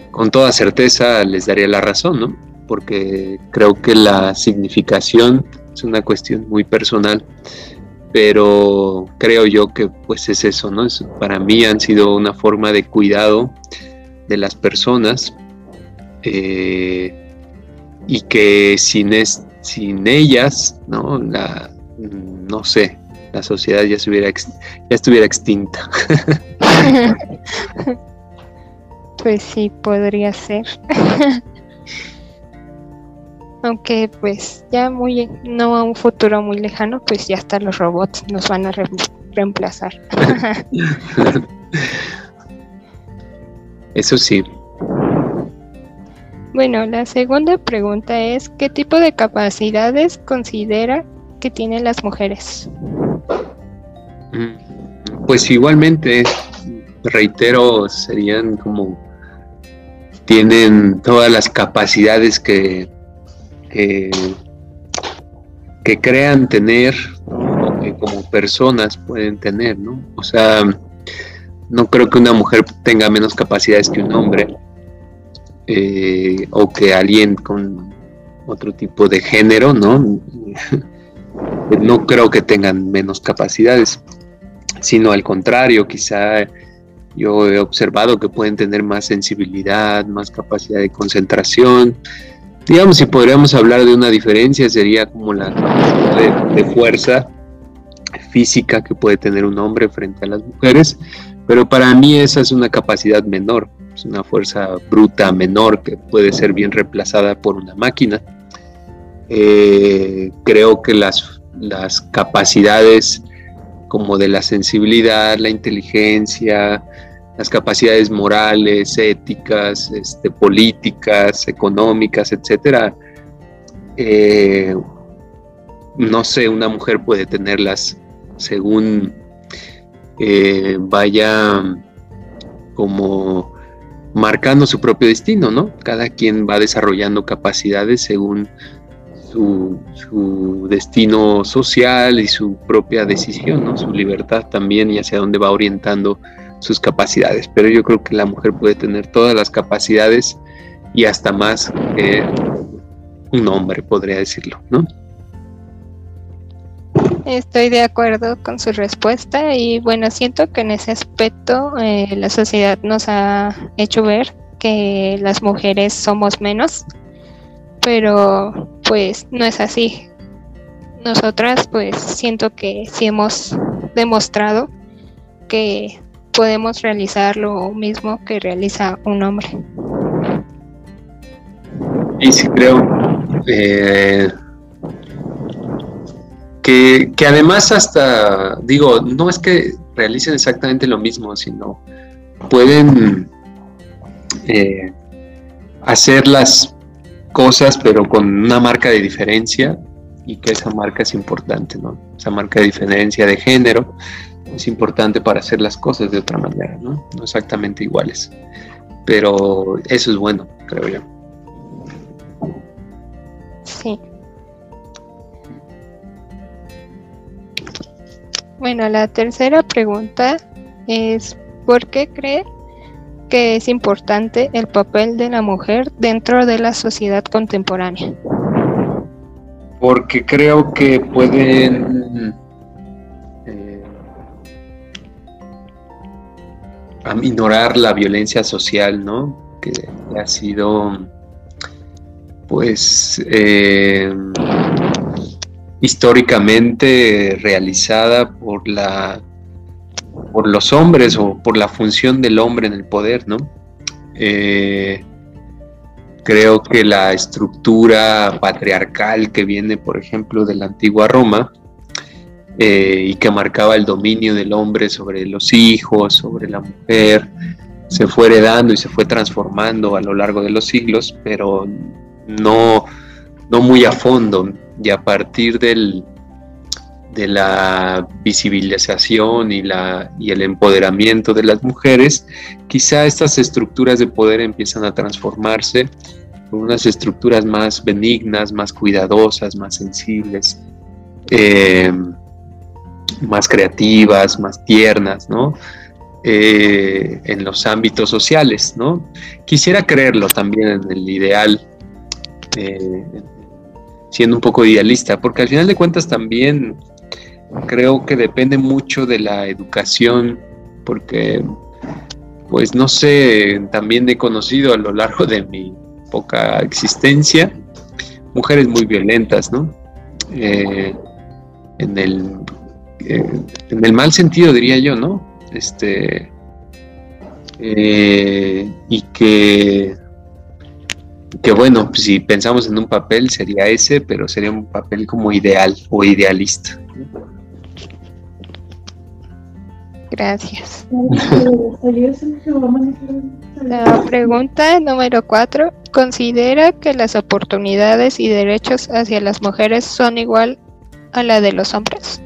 con toda certeza les daría la razón, ¿no? Porque creo que la significación es una cuestión muy personal, pero creo yo que pues es eso, ¿no? para mí han sido una forma de cuidado de las personas eh, y que sin, sin ellas, ¿no? La, no sé, la sociedad ya, se hubiera ya estuviera extinta. pues sí, podría ser. Aunque pues ya muy, no a un futuro muy lejano, pues ya hasta los robots nos van a reemplazar. Eso sí. Bueno, la segunda pregunta es, ¿qué tipo de capacidades considera que tienen las mujeres? Mm, pues igualmente, reitero, serían como tienen todas las capacidades que que, crean tener, o que como personas pueden tener, ¿no? O sea, no creo que una mujer tenga menos capacidades que un hombre, eh, o que alguien con otro tipo de género, ¿no? no creo que tengan menos capacidades, sino al contrario, quizá yo he observado que pueden tener más sensibilidad, más capacidad de concentración. Digamos, si podríamos hablar de una diferencia, sería como la capacidad de, fuerza física que puede tener un hombre frente a las mujeres, pero para mí esa es una capacidad menor, es una fuerza bruta menor que puede ser bien reemplazada por una máquina. Eh, creo que las, las capacidades como de la sensibilidad, la inteligencia, las capacidades morales, éticas, este, políticas, económicas, etcétera. Eh, no sé, una mujer puede tenerlas según eh, vaya como marcando su propio destino, ¿no? Cada quien va desarrollando capacidades según su, destino social y su propia decisión, ¿no? Su libertad también y hacia dónde va orientando sus capacidades. Pero yo creo que la mujer puede tener todas las capacidades y hasta más que un hombre, podría decirlo, ¿no? Estoy de acuerdo con su respuesta y bueno, siento que en ese aspecto eh, la sociedad nos ha hecho ver que las mujeres somos menos, pero pues no es así. Nosotras pues siento que sí hemos demostrado que podemos realizar lo mismo que realiza un hombre. Y sí creo eh, que, además hasta, digo, no es que realicen exactamente lo mismo, sino pueden eh, hacer las cosas pero con una marca de diferencia y que esa marca es importante, ¿no? Esa marca de diferencia de género es importante para hacer las cosas de otra manera, ¿no? No exactamente iguales. Pero eso es bueno, creo yo. Sí. Bueno, la tercera pregunta es, ¿por qué cree que es importante el papel de la mujer dentro de la sociedad contemporánea? Porque creo que pueden aminorar la violencia social, ¿no? Que ha sido, pues, eh, históricamente realizada por la por los hombres o por la función del hombre en el poder, ¿no? Eh, creo que la estructura patriarcal que viene, por ejemplo, de la antigua Roma eh, y que marcaba el dominio del hombre sobre los hijos, sobre la mujer, se fue heredando y se fue transformando a lo largo de los siglos, pero no, no muy a fondo. Y a partir del, de la visibilización y, la, y el empoderamiento de las mujeres, quizá estas estructuras de poder empiezan a transformarse por unas estructuras más benignas, más cuidadosas, más sensibles, eh, más creativas, más tiernas, ¿no? Eh, en los ámbitos sociales, ¿no? Quisiera creerlo también en el ideal, eh, siendo un poco idealista, porque al final de cuentas también creo que depende mucho de la educación, porque, pues no sé, también he conocido a lo largo de mi poca existencia mujeres muy violentas, ¿no? Eh, en, el, eh, en el mal sentido, diría yo, ¿no? Este, eh, y que, que bueno, si pensamos en un papel sería ese, pero sería un papel como ideal o idealista. Gracias. La pregunta número cuatro. ¿Considera que las oportunidades y derechos hacia las mujeres son igual a la de los hombres?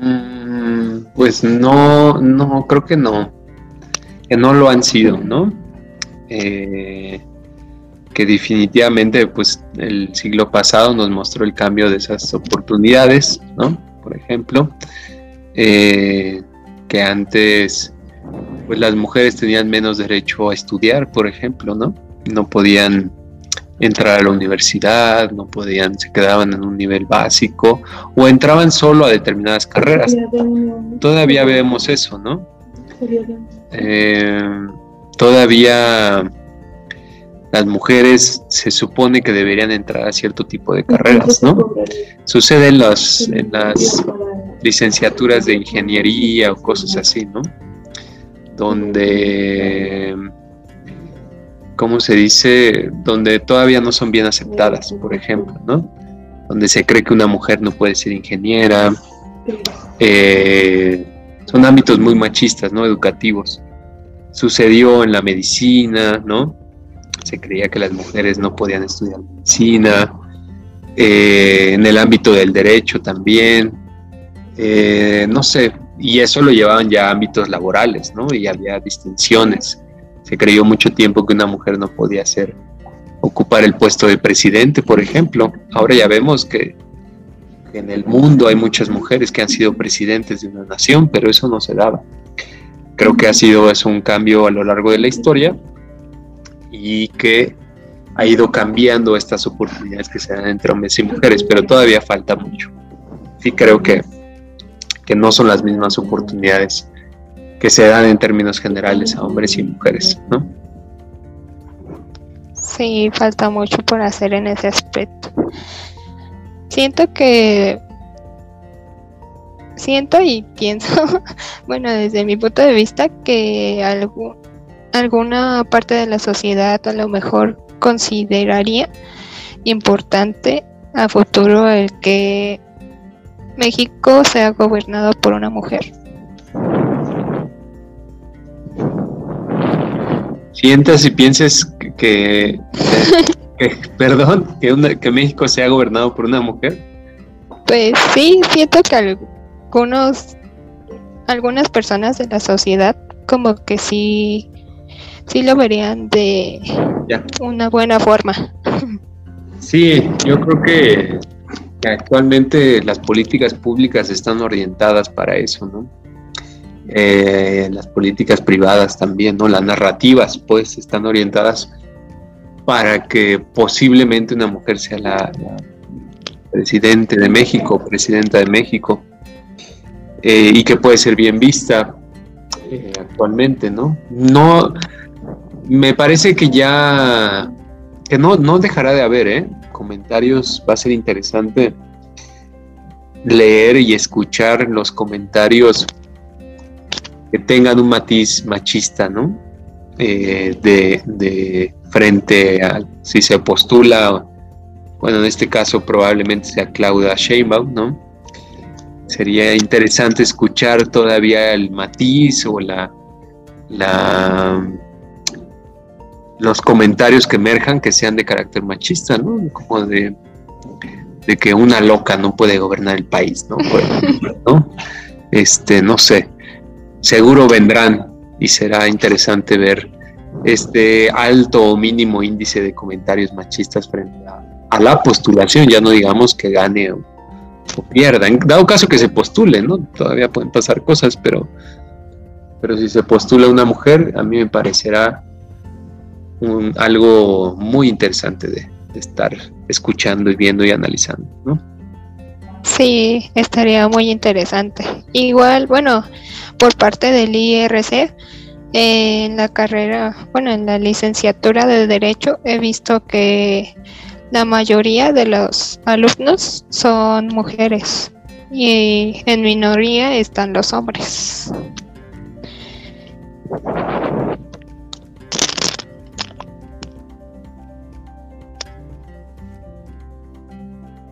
Mm, pues no, no, creo que no. Que no lo han sido, ¿no? Eh, que definitivamente pues el siglo pasado nos mostró el cambio de esas oportunidades, ¿no? Por ejemplo, eh, que antes pues las mujeres tenían menos derecho a estudiar, por ejemplo, ¿no? No podían entrar a la universidad, no podían, se quedaban en un nivel básico o entraban solo a determinadas carreras. Todavía vemos eso, ¿no? Eh, todavía las mujeres se supone que deberían entrar a cierto tipo de carreras, ¿no? Sucede en las, en las licenciaturas de ingeniería o cosas así, ¿no? Donde, ¿cómo se dice? Donde todavía no son bien aceptadas, por ejemplo, ¿no? Donde se cree que una mujer no puede ser ingeniera. Eh, son ámbitos muy machistas, ¿no? Educativos. Sucedió en la medicina, ¿no? Se creía que las mujeres no podían estudiar medicina. Eh, en el ámbito del derecho también. Eh, no sé, y eso lo llevaban ya a ámbitos laborales, ¿no? Y había distinciones. Se creyó mucho tiempo que una mujer no podía ser ocupar el puesto de presidente, por ejemplo. Ahora ya vemos que en el mundo hay muchas mujeres que han sido presidentes de una nación, pero eso no se daba. Creo que ha sido es un cambio a lo largo de la historia y que ha ido cambiando estas oportunidades que se dan entre hombres y mujeres, pero todavía falta mucho. Sí creo que, que no son las mismas oportunidades que se dan en términos generales a hombres y mujeres, ¿no? Sí, falta mucho por hacer en ese aspecto. Siento que siento y pienso, bueno, desde mi punto de vista, que alguna parte de la sociedad a lo mejor consideraría importante a futuro el que México sea gobernado por una mujer. Sientas y pienses que, perdón, que, que México sea gobernado por una mujer. Pues sí, siento que algunos, algunas personas de la sociedad como que sí, sí lo verían de una buena forma. Sí, yo creo que, actualmente las políticas públicas están orientadas para eso, ¿no? Eh, las políticas privadas también, ¿no? Las narrativas, pues, están orientadas para que posiblemente una mujer sea la, presidente de México, presidenta de México, eh, y que puede ser bien vista eh, actualmente, ¿no? No, me parece que ya, que no, no dejará de haber, ¿eh? Comentarios, va a ser interesante leer y escuchar los comentarios que tengan un matiz machista, ¿no? Eh, de, frente a si se postula, bueno, en este caso probablemente sea Claudia Sheinbaum, ¿no? Sería interesante escuchar todavía el matiz o la, los comentarios que emerjan que sean de carácter machista, ¿no? Como de, que una loca no puede gobernar el país, ¿no? ¿no? Este, no sé. Seguro vendrán y será interesante ver este alto o mínimo índice de comentarios machistas frente a, la postulación, ya no digamos que gane o, pierda, dado caso que se postule, ¿no? Todavía pueden pasar cosas, pero, pero si se postula una mujer, a mí me parecerá un, algo muy interesante de, de, estar escuchando y viendo y analizando, ¿no? Sí, estaría muy interesante. Igual, bueno, por parte del IRC, en la carrera, bueno, en la licenciatura de Derecho he visto que la mayoría de los alumnos son mujeres y en minoría están los hombres.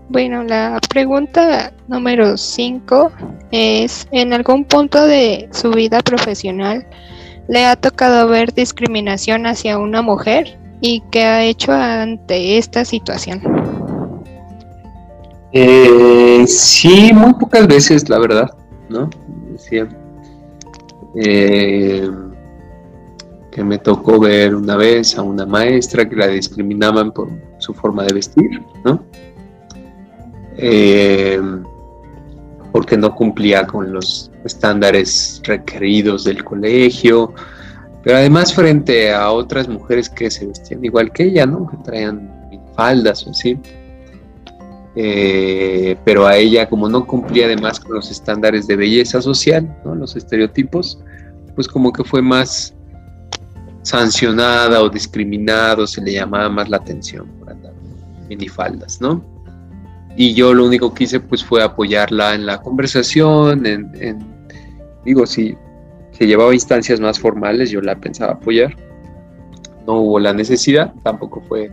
Bueno, la pregunta número 5 es, ¿en algún punto de su vida profesional le ha tocado ver discriminación hacia una mujer y qué ha hecho ante esta situación. Eh, sí, muy pocas veces, la verdad, ¿no? Decía. Eh, que me tocó ver una vez a una maestra que la discriminaban por su forma de vestir, ¿no? Eh, porque no cumplía con los estándares requeridos del colegio, pero además frente a otras mujeres que se vestían igual que ella, ¿no? Que traían faldas o así. Eh, pero a ella, como no cumplía además con los estándares de belleza social, ¿no? los estereotipos, pues como que fue más sancionada o discriminada, se le llamaba más la atención por andar minifaldas, ¿no? Y yo lo único que hice pues fue apoyarla en la conversación, en, digo, si se llevaba instancias más formales, yo la pensaba apoyar. No hubo la necesidad, tampoco fue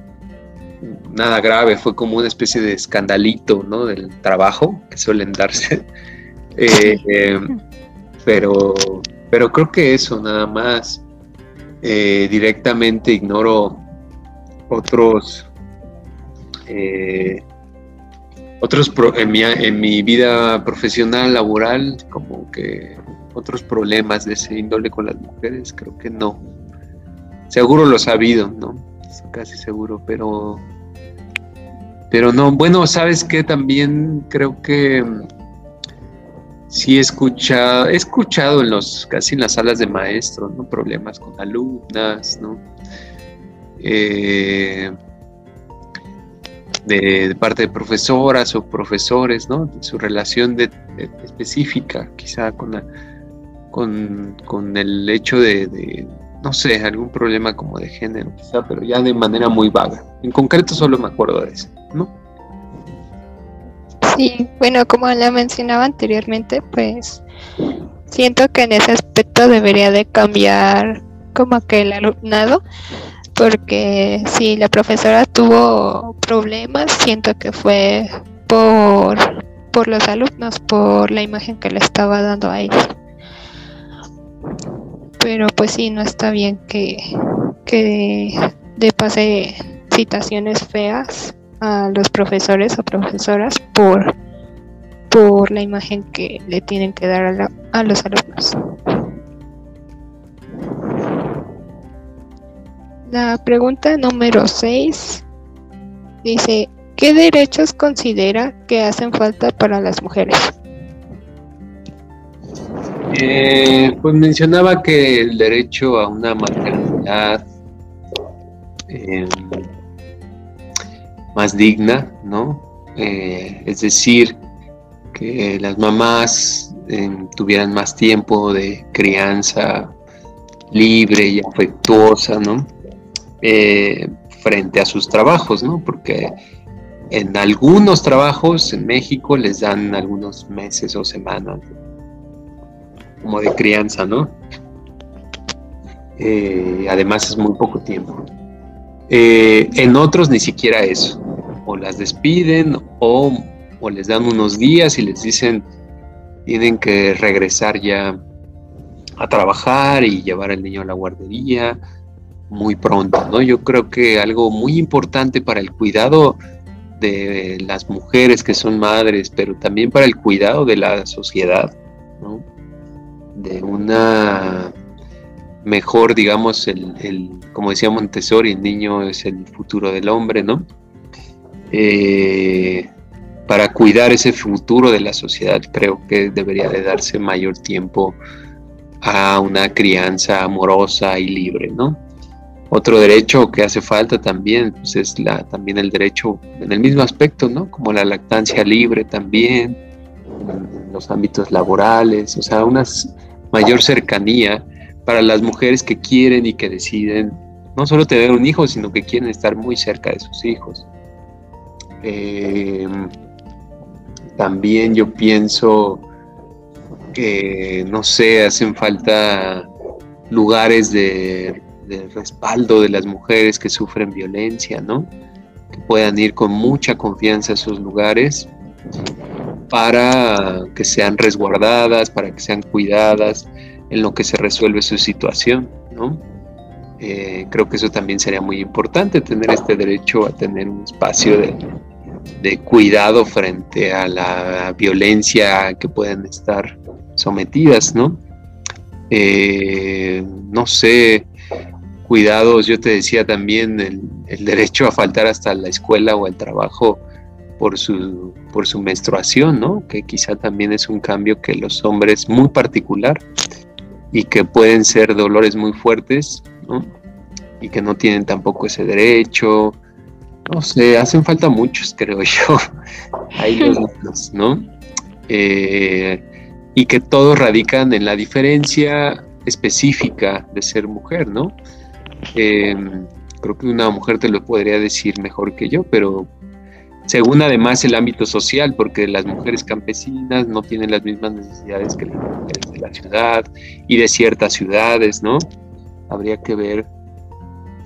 nada grave, fue como una especie de escandalito, ¿no? Del trabajo que suelen darse. Eh, eh, pero, pero creo que eso, nada más. Eh, directamente ignoro otros otros en, mi, en mi vida profesional, laboral, como que otros problemas de ese índole con las mujeres, creo que no. Seguro lo ha sabido, ¿no? Casi seguro, pero pero no, bueno, sabes que también creo que mm, sí he escuchado, he escuchado en los, casi en las salas de maestros, ¿no? Problemas con alumnas, ¿no? Eh, de, parte de profesoras o profesores, ¿no? Su relación de, específica, quizá con, con, el hecho de, no sé, algún problema como de género, quizá, pero ya de manera muy vaga. En concreto solo me acuerdo de eso. ¿no? Sí, bueno, como la mencionaba anteriormente, pues siento que en ese aspecto debería de cambiar como que el alumnado, porque si la profesora tuvo problemas, siento que fue por, por los alumnos, por la imagen que le estaba dando a ellos. Pero pues sí, no está bien que, que de pase citaciones feas a los profesores o profesoras por, por la imagen que le tienen que dar a, los alumnos. La pregunta número 6 dice, ¿qué derechos considera que hacen falta para las mujeres? Eh, pues mencionaba que el derecho a una maternidad, eh, más digna, ¿no? Eh, es decir, que las mamás eh, tuvieran más tiempo de crianza libre y afectuosa, ¿no? Eh, frente a sus trabajos, ¿no? Porque en algunos trabajos en México les dan algunos meses o semanas como de crianza, ¿no? además es muy poco tiempo. en otros ni siquiera eso o las despiden o, les dan unos días y les dicen tienen que regresar ya a trabajar y llevar al niño a la guardería muy pronto, ¿no? Yo creo que algo muy importante para el cuidado de las mujeres que son madres, pero también para el cuidado de la sociedad, ¿no? De una mejor, digamos, el, el, como decía Montessori, el niño es el futuro del hombre, ¿no? Eh, para cuidar ese futuro de la sociedad, creo que debería de darse mayor tiempo a una crianza amorosa y libre, ¿no? Otro derecho que hace falta también pues es también el derecho en el mismo aspecto, ¿no? Como la lactancia libre también, en los ámbitos laborales, o sea, una mayor cercanía para las mujeres que quieren y que deciden no solo tener un hijo, sino que quieren estar muy cerca de sus hijos. Eh, también yo pienso que, no sé, hacen falta lugares de, respaldo de las mujeres que sufren violencia, ¿no? Que puedan ir con mucha confianza a esos lugares para que sean resguardadas, para que sean cuidadas en lo que se resuelve su situación, ¿no? Eh, creo que eso también sería muy importante, tener este derecho a tener un espacio de, de cuidado frente a la violencia que pueden estar sometidas, ¿no? Eh, no sé, cuidados, yo te decía también el, derecho a faltar hasta la escuela o al trabajo por su, por su menstruación, ¿no? Que quizá también es un cambio que los hombres muy particular y que pueden ser dolores muy fuertes, ¿no? Y que no tienen tampoco ese derecho. No sé, hacen falta muchos, creo yo. Ahí los, ¿no? Eh, y que todos radican en la diferencia específica de ser mujer, ¿no? Em, creo que una mujer te lo podría decir mejor que yo, pero según además el ámbito social, porque las mujeres campesinas no tienen las mismas necesidades que las mujeres de la ciudad y de ciertas ciudades, ¿no? Habría que ver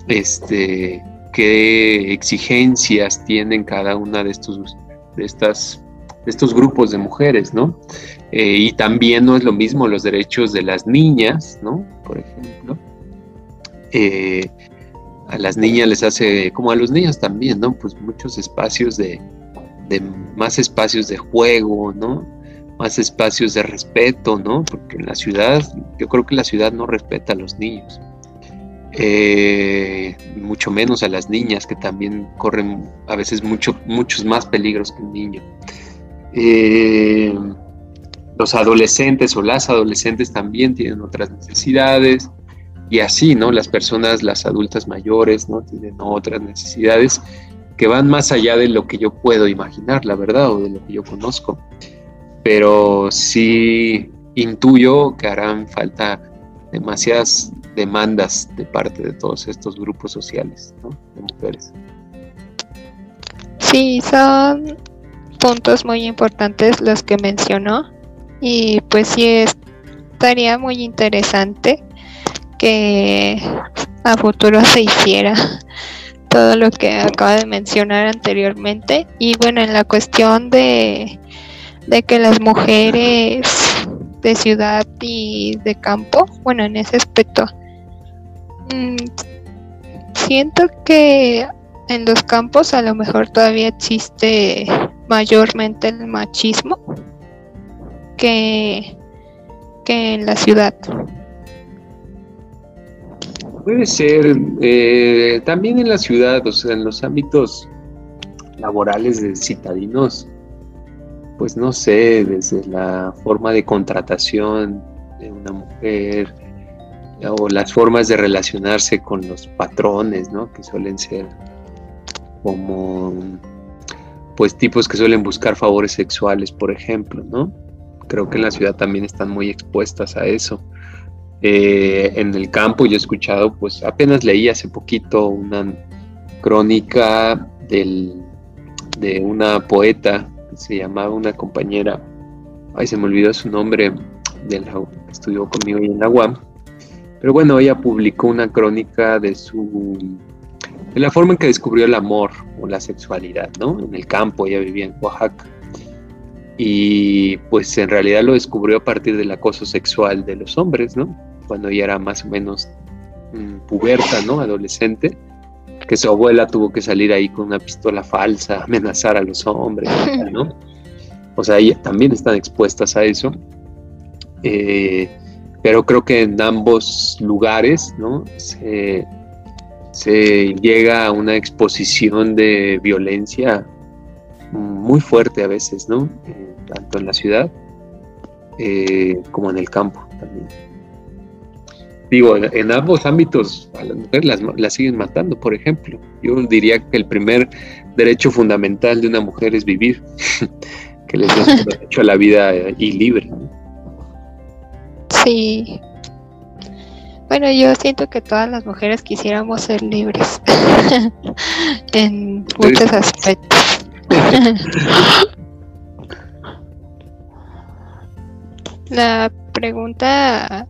este, qué exigencias tienen cada una de estos, de estas, estos grupos de mujeres, ¿no? Eh, y también no es lo mismo los derechos de las niñas, ¿no? Por ejemplo. Eh, a las niñas les hace, como a los niños también, ¿no? Pues muchos espacios de, más espacios de juego, ¿no? Más espacios de respeto, ¿no? Porque en la ciudad, yo creo que la ciudad no respeta a los niños. Eh, mucho menos a las niñas que también corren a veces mucho, muchos más peligros que un niño. Eh, los adolescentes o las adolescentes también tienen otras necesidades y así, ¿no? Las personas, las adultas mayores, ¿no? Tienen otras necesidades que van más allá de lo que yo puedo imaginar, la verdad, o de lo que yo conozco. Pero sí intuyo que harán falta demasiadas demandas de parte de todos estos grupos sociales, ¿no? De mujeres. Sí, son puntos muy importantes los que mencionó y pues sí estaría muy interesante que a futuro se hiciera todo lo que acaba de mencionar anteriormente. Y bueno, en la cuestión de, de que las mujeres de ciudad y de campo, bueno, en ese aspecto, mm, siento que en los campos a lo mejor todavía existe mayormente el machismo que, que en la ciudad. Puede ser, eh, también en la ciudad, o sea, en los ámbitos laborales de citadinos, pues no sé, desde la forma de contratación de una mujer o las formas de relacionarse con los patrones, ¿no? Que suelen ser como, pues tipos que suelen buscar favores sexuales, por ejemplo, ¿no? Creo que en la ciudad también están muy expuestas a eso. Eh, en el campo yo he escuchado, pues apenas leí hace poquito una crónica de una poeta que se llamaba una compañera, ay se me olvidó su nombre, del, estudió conmigo en la UAM, pero bueno, ella publicó una crónica de su de la forma en que descubrió el amor o la sexualidad, ¿no? En el campo, ella vivía en Oaxaca. Y pues en realidad lo descubrió a partir del acoso sexual de los hombres, ¿no? Cuando ella era más o menos mm, puberta, ¿no? Adolescente, que su abuela tuvo que salir ahí con una pistola falsa, amenazar a los hombres, ¿no? O sea, ellas también están expuestas a eso. Eh, pero creo que en ambos lugares, ¿no? Se, llega a una exposición de violencia muy fuerte a veces, ¿no? Eh, tanto en la ciudad eh, como en el campo también digo, en, ambos ámbitos a las mujeres las, siguen matando, por ejemplo. Yo diría que el primer derecho fundamental de una mujer es vivir, que les da derecho a la vida y libre. Sí. Bueno, yo siento que todas las mujeres quisiéramos ser libres en muchos aspectos. La pregunta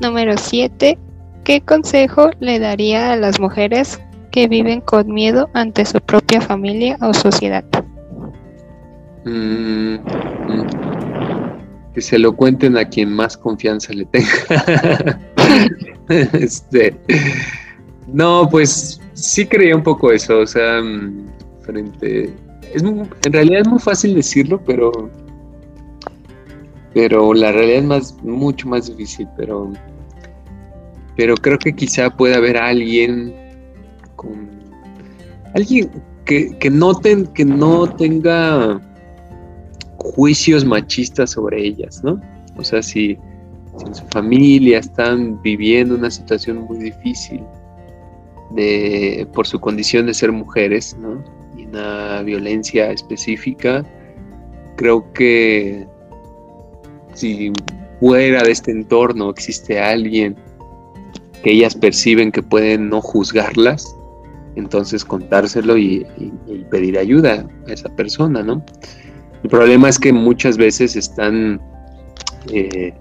Número 7. ¿Qué consejo le daría a las mujeres que viven con miedo ante su propia familia o sociedad? Mm, mm. que se lo cuenten a quien más confianza le tenga. este, no, pues sí creía un poco eso, o sea, mm, frente... Es en realidad es muy fácil decirlo, pero pero la realidad es más, mucho más difícil, pero pero creo que quizá puede haber alguien con alguien que, que, no, que no tenga juicios machistas sobre ellas, ¿no? O sea, si, en su familia están viviendo una situación muy difícil de, por su condición de ser mujeres, ¿no? Y una violencia específica, creo que si fuera de este entorno existe alguien que ellas perciben que pueden no juzgarlas, entonces contárselo y, pedir ayuda a esa persona, ¿no? El problema es que muchas veces están eh,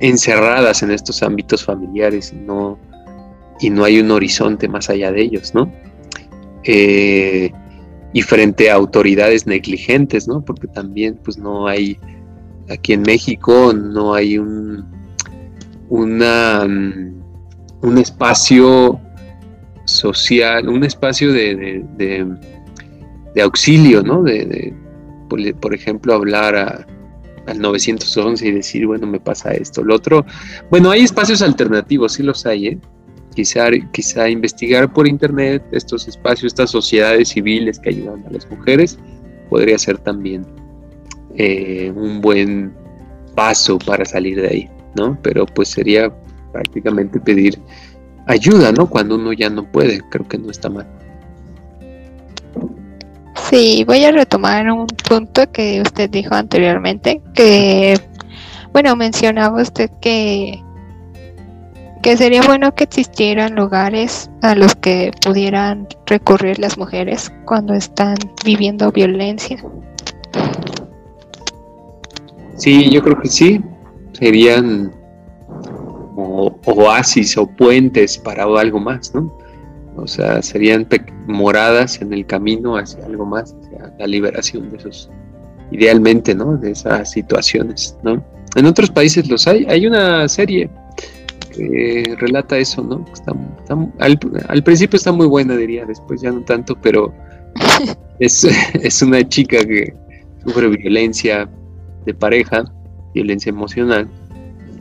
encerradas en estos ámbitos familiares y no, y no hay un horizonte más allá de ellos, ¿no? Eh, y frente a autoridades negligentes, ¿no? Porque también, pues, no hay, aquí en México no hay un, una, mm, un espacio social, un espacio de, de, auxilio, ¿no? De, por, ejemplo, hablar a, al 911 y decir, bueno, me pasa esto, lo otro. Bueno, hay espacios alternativos, sí los hay, ¿eh? Quizá, quizá investigar por internet estos espacios, estas sociedades civiles que ayudan a las mujeres, podría ser también eh, un buen paso para salir de ahí, ¿no? Pero pues sería prácticamente pedir ayuda, ¿no? Cuando uno ya no puede, creo que no está mal. Sí, voy a retomar un punto que usted dijo anteriormente, que, bueno, mencionaba usted que, que sería bueno que existieran lugares a los que pudieran recurrir las mujeres cuando están viviendo violencia. Sí, yo creo que sí, serían oasis o puentes para algo más, ¿no? O sea, serían moradas en el camino hacia algo más, hacia la liberación de esos, idealmente, ¿no? De esas situaciones, ¿no? En otros países los hay. Hay una serie que relata eso, ¿no? al, principio está muy buena, diría, después ya no tanto, pero es, es una chica que sufre violencia de pareja, violencia emocional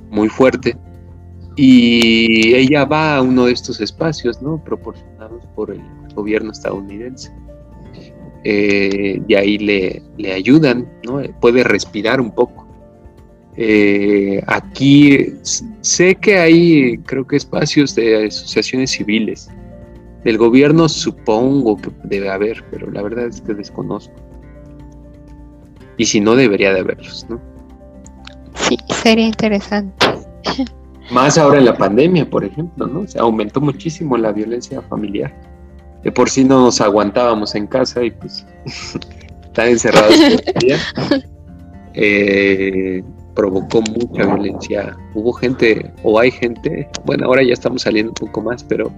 muy fuerte y ella va a uno de estos espacios, ¿no? Proporcionados por el gobierno estadounidense. Eh, y ahí le, le, ayudan, ¿no? Puede respirar un poco. Eh, aquí sé que hay, creo que espacios de asociaciones civiles. Del gobierno supongo que debe haber, pero la verdad es que desconozco. Y si no, debería de haberlos, ¿no? Sí, sería interesante. Más ahora en la pandemia, por ejemplo, ¿no? Se aumentó muchísimo la violencia familiar. De por sí no nos aguantábamos en casa y pues estar encerrados todo el día. Eh, provocó mucha violencia. Hubo gente, o hay gente, bueno, ahora ya estamos saliendo un poco más, pero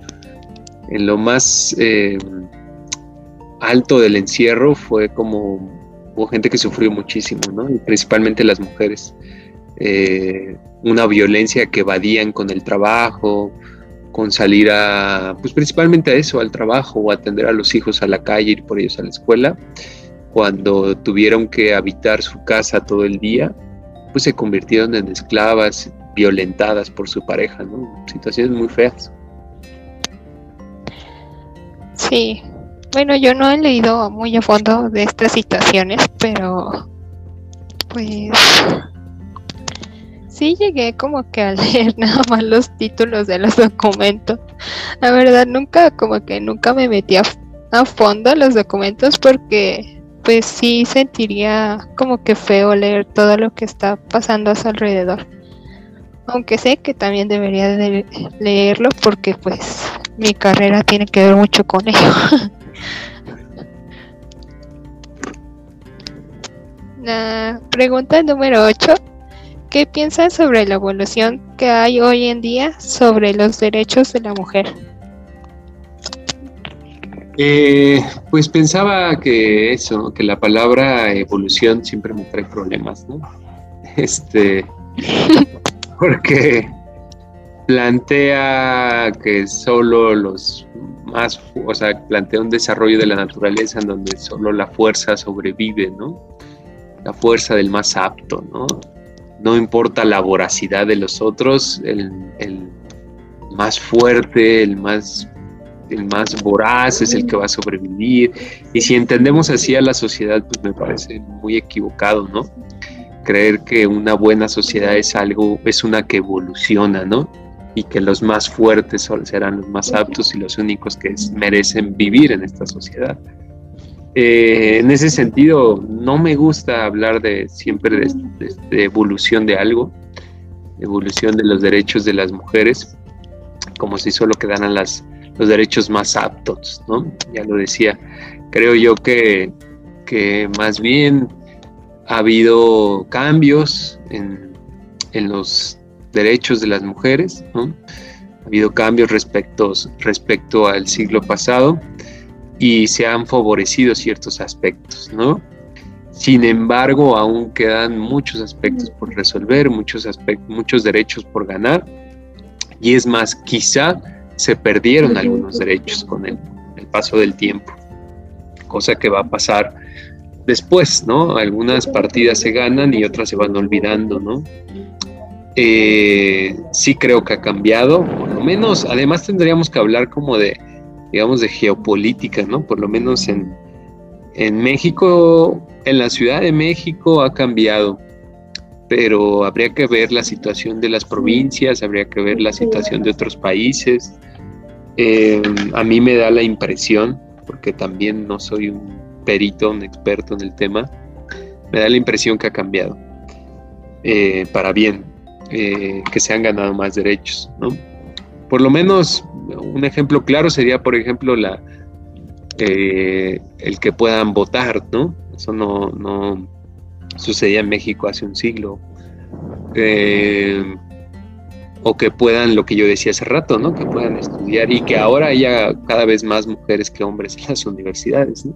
en lo más eh, alto del encierro fue como hubo gente que sufrió muchísimo, ¿no? Principalmente las mujeres. Eh, una violencia que evadían con el trabajo, con salir a, pues principalmente a eso, al trabajo o atender a los hijos a la calle, ir por ellos a la escuela, cuando tuvieron que habitar su casa todo el día, pues se convirtieron en esclavas violentadas por su pareja, ¿no? Situaciones muy feas. Sí, bueno, yo no he leído muy a fondo de estas situaciones, pero pues sí llegué como que a leer nada más los títulos de los documentos. La verdad nunca, como que nunca me metí a, fondo los documentos porque pues sí sentiría como que feo leer todo lo que está pasando a su alrededor. Aunque sé que también debería de leerlo porque pues mi carrera tiene que ver mucho con ello. La pregunta número 8 ¿Qué piensas sobre la evolución que hay hoy en día sobre los derechos de la mujer? Eh, pues pensaba que eso, que la palabra evolución siempre me trae problemas, ¿no? Este, porque plantea que solo los o sea, plantea un desarrollo de la naturaleza en donde solo la fuerza sobrevive, ¿no? La fuerza del más apto, ¿no? no importa la voracidad de los otros, más fuerte, el más, el más voraz es el que va a sobrevivir. Y si entendemos así a la sociedad, pues me parece muy equivocado, ¿no? Creer que una buena sociedad es algo, es una que evoluciona, ¿no? Y que los más fuertes serán los más aptos y los únicos que merecen vivir en esta sociedad. Eh, en ese sentido, no me gusta hablar de siempre de, evolución de algo, evolución de los derechos de las mujeres, como si solo quedaran las, los derechos más aptos, ¿no? Ya lo decía, creo yo que, que más bien ha habido cambios en, en, los derechos de las mujeres, ¿no? Ha habido cambios respecto, respecto al siglo pasado y se han favorecido ciertos aspectos, ¿no? Sin embargo, aún quedan muchos aspectos por resolver, muchos, muchos derechos por ganar, y es más, quizá se perdieron algunos derechos con el, el paso del tiempo, cosa que va a pasar después, ¿no? Algunas partidas se ganan y otras se van olvidando, ¿no? Eh, sí creo que ha cambiado, por lo menos, además tendríamos que hablar como de digamos, de geopolítica, ¿no? Por lo menos en, en México, en la Ciudad de México ha cambiado, pero habría que ver la situación de las provincias, habría que ver la situación de otros países. Eh, a mí me da la impresión, porque también no soy un perito, un experto en el tema, me da la impresión que ha cambiado eh, para bien, eh, que se han ganado más derechos, ¿no? Por lo menos un ejemplo claro sería, por ejemplo, la, eh, el que puedan votar, ¿no? Eso no, no sucedía en México hace un siglo. Eh, o que puedan, lo que yo decía hace rato, ¿no? Que puedan estudiar y que ahora haya cada vez más mujeres que hombres en las universidades, ¿no?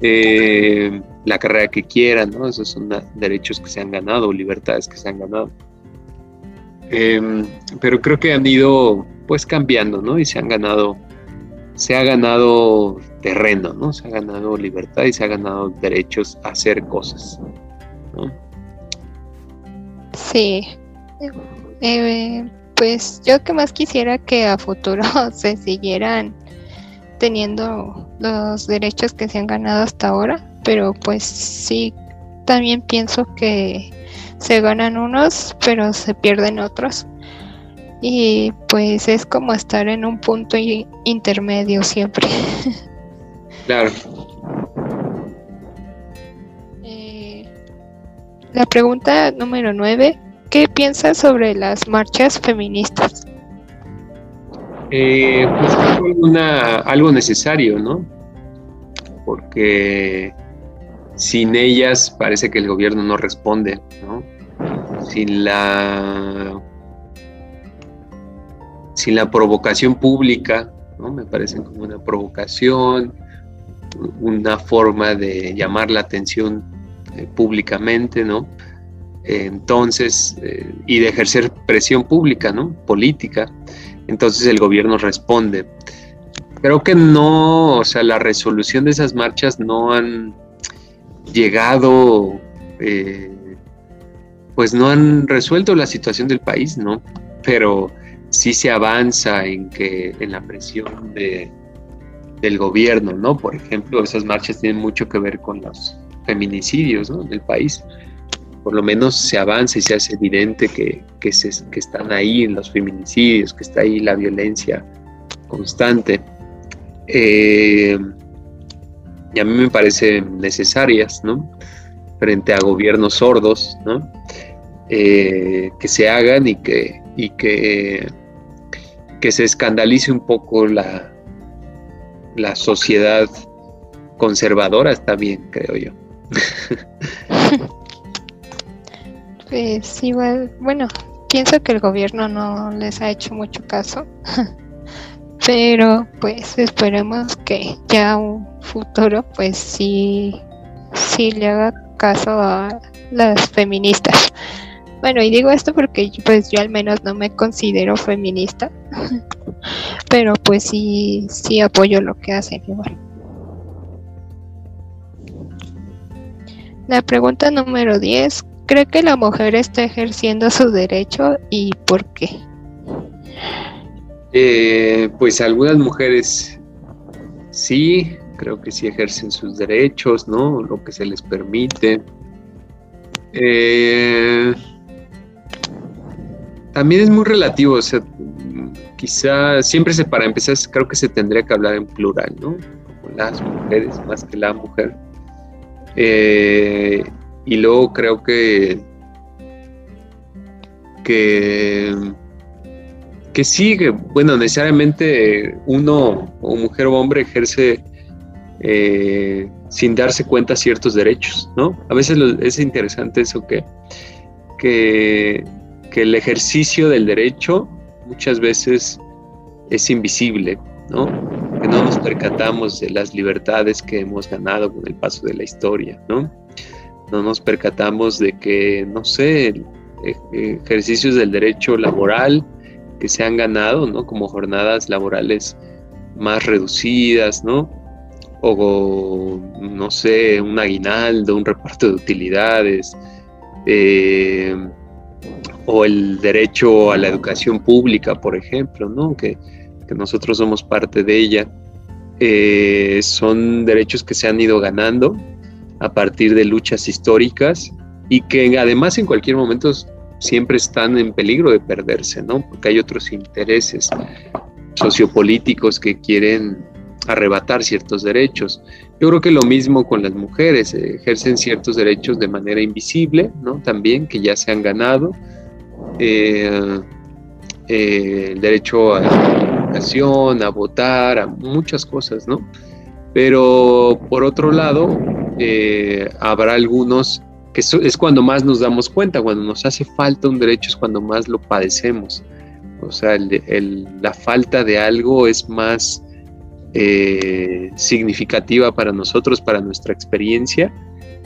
Eh, la carrera que quieran, ¿no? Esos son derechos que se han ganado, libertades que se han ganado. Pero creo que han ido pues cambiando, ¿no? Y se han ganado, se ha ganado terreno, ¿no? Se ha ganado libertad y se ha ganado derechos a hacer cosas, ¿no? Sí. Eh, pues yo que más quisiera que a futuro se siguieran teniendo los derechos que se han ganado hasta ahora, pero pues sí, también pienso que se ganan unos, pero se pierden otros. Y pues es como estar en un punto intermedio siempre. Claro. Eh, la pregunta número nueve, ¿qué piensas sobre las marchas feministas? Eh, pues una, algo necesario, ¿no? Porque sin ellas parece que el gobierno no responde, ¿no? Sin la sin la provocación pública, ¿no? me parecen como una provocación, una forma de llamar la atención eh, públicamente, ¿no? entonces, eh, y de ejercer presión pública, ¿no? Política. Entonces el gobierno responde. Creo que no, o sea, la resolución de esas marchas no han llegado, eh, pues no han resuelto la situación del país, ¿no? Pero sí se avanza en que en la presión de, del gobierno, ¿no? Por ejemplo, esas marchas tienen mucho que ver con los feminicidios ¿no? del país. Por lo menos se avanza y se hace evidente que, que, que están ahí los feminicidios, que está ahí la violencia constante. Eh, y a mí me parecen necesarias, ¿no? Frente a gobiernos sordos, ¿no? Eh, que se hagan y que, y que, que se escandalice un poco la, la sociedad conservadora, está bien, creo yo. pues igual, bueno, pienso que el gobierno no les ha hecho mucho caso, pero pues esperemos que ya un futuro pues sí, sí le haga caso a las feministas. Bueno, y digo esto porque pues yo al menos no me considero feminista, pero pues sí, sí apoyo lo que hacen igual. La pregunta número 10, ¿cree que la mujer está ejerciendo su derecho y por qué? Eh, pues algunas mujeres sí, creo que sí ejercen sus derechos, ¿no? Lo que se les permite. Eh, también es muy relativo, o sea, quizá siempre se, para empezar, creo que se tendría que hablar en plural, ¿no? Las mujeres más que la mujer. Eh, y luego creo que que que sí, bueno, necesariamente uno o mujer o hombre ejerce eh, sin darse cuenta ciertos derechos, ¿no? A veces es interesante eso que, que, el ejercicio del derecho muchas veces es invisible, ¿no? Que no nos percatamos de las libertades que hemos ganado con el paso de la historia, ¿no? No nos percatamos de que, no sé, ejercicios del derecho laboral, que se han ganado, ¿no? Como jornadas laborales más reducidas, ¿no? O, no sé, un aguinaldo, un reparto de utilidades, eh, o el derecho a la educación pública, por ejemplo, ¿no? Que, nosotros somos parte de ella. Eh, son derechos que se han ido ganando a partir de luchas históricas y que además en cualquier momento siempre están en peligro de perderse, ¿no? Porque hay otros intereses sociopolíticos que quieren arrebatar ciertos derechos. Yo creo que lo mismo con las mujeres, eh, ejercen ciertos derechos de manera invisible, ¿no? También que ya se han ganado. Eh, eh, el derecho a la educación, a votar, a muchas cosas, ¿no? Pero por otro lado, habrá algunos es cuando más nos damos cuenta, cuando nos hace falta un derecho es cuando más lo padecemos. O sea, la falta de algo es más eh, significativa para nosotros, para nuestra experiencia,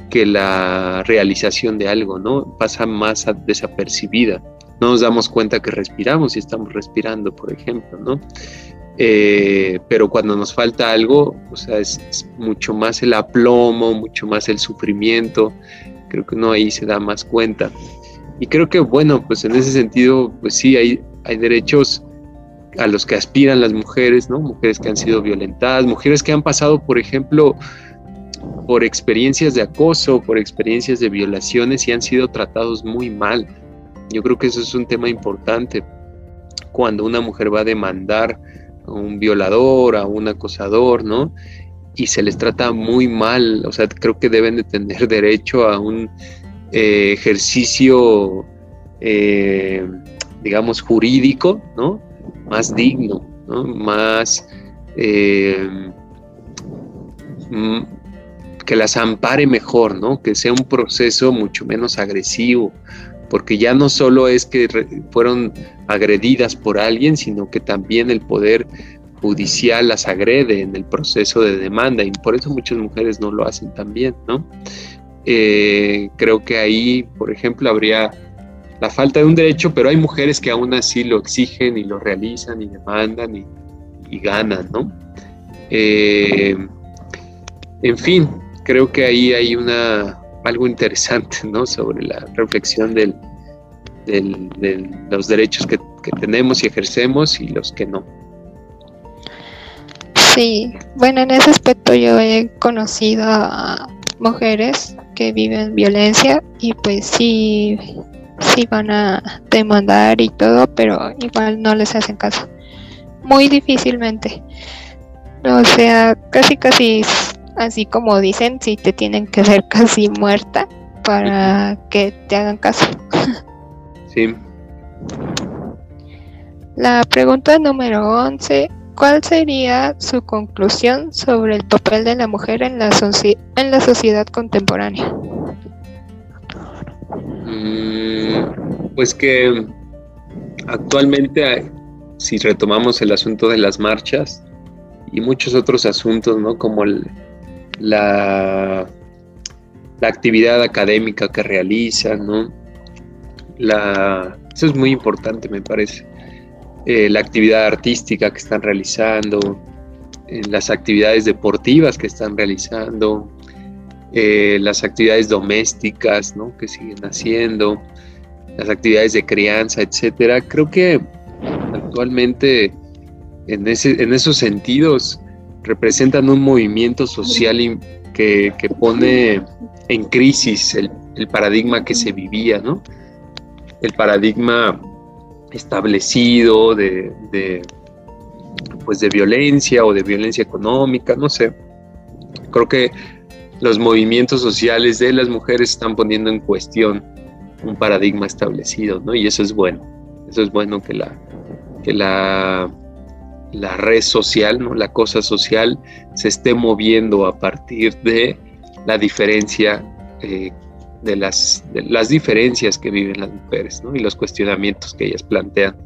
que la realización de algo, ¿no? Pasa más desapercibida. No nos damos cuenta que respiramos y estamos respirando, por ejemplo, ¿no? Eh, pero cuando nos falta algo, o sea, es, mucho más el aplomo, mucho más el sufrimiento, creo que uno ahí se da más cuenta. Y creo que, bueno, pues en ese sentido, pues sí, hay, hay derechos a los que aspiran las mujeres, ¿no? Mujeres que han sido violentadas, mujeres que han pasado, por ejemplo, por experiencias de acoso, por experiencias de violaciones y han sido tratados muy mal. Yo creo que eso es un tema importante. Cuando una mujer va a demandar a un violador, a un acosador, ¿no? Y se les trata muy mal, o sea, creo que deben de tener derecho a un eh, ejercicio, eh, digamos, jurídico, ¿no? Más digno, ¿no? Más... Eh, mm, que las ampare mejor, ¿no? Que sea un proceso mucho menos agresivo, porque ya no solo es que fueron agredidas por alguien, sino que también el poder judicial las agrede en el proceso de demanda y por eso muchas mujeres no lo hacen también, ¿no? Eh, creo que ahí, por ejemplo, habría la falta de un derecho, pero hay mujeres que aún así lo exigen y lo realizan y demandan y, ganan, ¿no? Eh, en fin, creo que ahí hay una algo interesante, ¿no? Sobre la reflexión del, de los derechos que tenemos y ejercemos y los que no. Sí, bueno, en ese aspecto yo he conocido a mujeres que viven violencia y pues sí, sí van a demandar y todo, pero igual no les hacen caso. Muy difícilmente. O sea, casi casi así como dicen, si te tienen que ver casi muerta para que te hagan caso. Sí. La pregunta número 11 ¿Cuál sería su conclusión sobre el papel de la mujer en la, en la sociedad contemporánea? Mm, pues que actualmente, si retomamos el asunto de las marchas y muchos otros asuntos, ¿no? Como la, la actividad académica que realizan, ¿no? La, eso es muy importante, me parece eh, la actividad artística que están realizando, eh, las actividades deportivas que están realizando, eh, las actividades domésticas ¿no? que siguen haciendo, las actividades de crianza, etcétera. Creo que actualmente en, ese, en esos sentidos representan un movimiento social que, que pone en crisis el, el, paradigma que se vivía, ¿no? El paradigma establecido de, de, pues de violencia o de violencia económica, no sé. Creo que los movimientos sociales de las mujeres están poniendo en cuestión un paradigma establecido, ¿no? Y eso es bueno. Eso es bueno que la, que la, la red social, ¿no? la cosa social, se esté moviendo a partir de la diferencia, eh, de, las, las diferencias que viven las mujeres y los cuestionamientos que ellas plantean.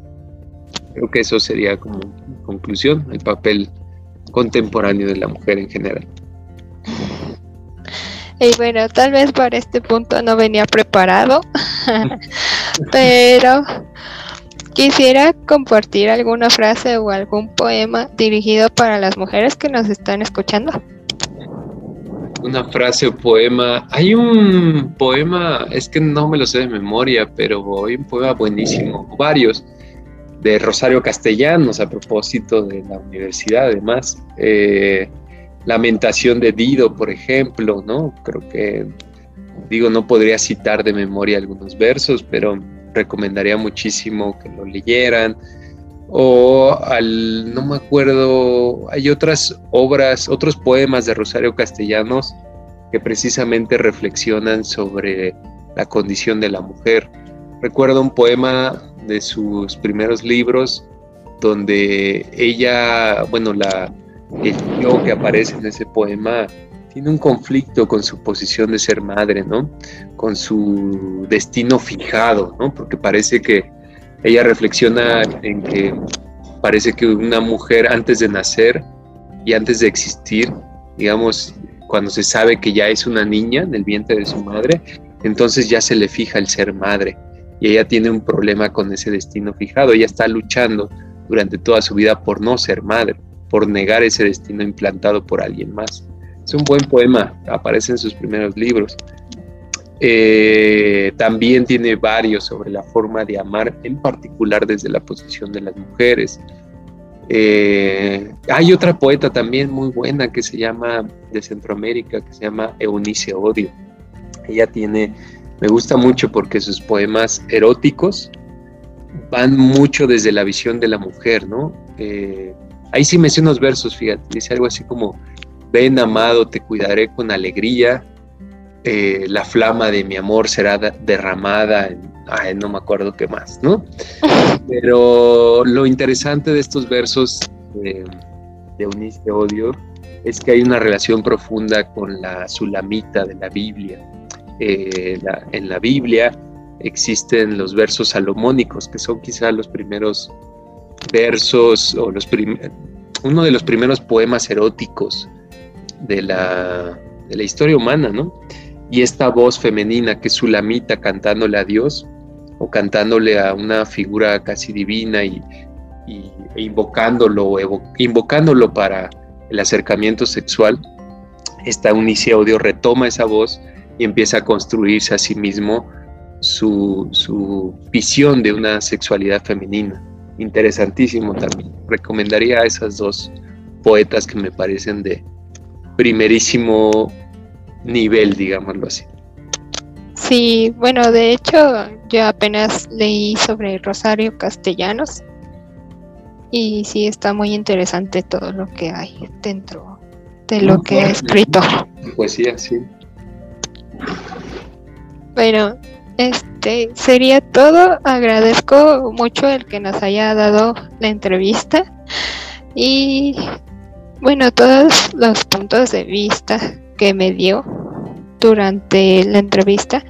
Creo que eso sería como conclusión, el papel contemporáneo de la mujer en general. Y bueno, tal vez para este punto no venía preparado, pero quisiera compartir alguna frase o algún poema dirigido para las mujeres que nos están escuchando. Una frase o poema. Hay un poema, es que no me lo sé de memoria, pero hay un poema buenísimo, varios, de Rosario Castellanos a propósito de la universidad, además. Eh, Lamentación de Dido, por ejemplo, ¿no? Creo que, digo, no podría citar de memoria algunos versos, pero recomendaría muchísimo que lo leyeran. O al, no me acuerdo, hay otras obras, otros poemas de Rosario Castellanos que precisamente reflexionan sobre la condición de la mujer. Recuerdo un poema de sus primeros libros donde ella, bueno, la, el yo que aparece en ese poema tiene un conflicto con su posición de ser madre, ¿no? Con su destino fijado, ¿no? Porque parece que ella reflexiona en que parece que una mujer antes de nacer y antes de existir, digamos, cuando se sabe que ya es una niña en el vientre de su madre, entonces ya se le fija el ser madre y ella tiene un problema con ese destino fijado, ella está luchando durante toda su vida por no ser madre por negar ese destino implantado por alguien más. Es un buen poema, aparece en sus primeros libros. Eh, también tiene varios sobre la forma de amar, en particular desde la posición de las mujeres. Eh, hay otra poeta también muy buena que se llama, de Centroamérica, que se llama Eunice Odio. Ella tiene, me gusta mucho porque sus poemas eróticos van mucho desde la visión de la mujer, ¿no? Eh, Ahí sí menciona unos versos, fíjate, dice algo así como, ven amado, te cuidaré con alegría, eh, la flama de mi amor será derramada, en, no me acuerdo qué más, ¿no? Pero lo interesante de estos versos de Eunice Odio es que hay una relación profunda con la sulamita de la Biblia. Eh, en la Biblia existen los versos salomónicos, que son quizá los primeros versos o los uno de los primeros poemas eróticos de la, de la historia humana, ¿no? Y esta voz femenina que es Sulamita cantándole a Dios o cantándole a una figura casi divina y, e invocándolo, invocándolo para el acercamiento sexual, esta Unice Odio retoma esa voz y empieza a construirse a sí mismo su, su visión de una sexualidad femenina interesantísimo también. Recomendaría a esas dos poetas que me parecen de primerísimo nivel, digámoslo así. Sí, bueno, de hecho yo apenas leí sobre Rosario Castellanos y sí está muy interesante todo lo que hay dentro de lo que ha escrito. Poesía, sí. Bueno, este sería todo. Agradezco mucho el que nos haya dado la entrevista y bueno, todos los puntos de vista que me dio durante la entrevista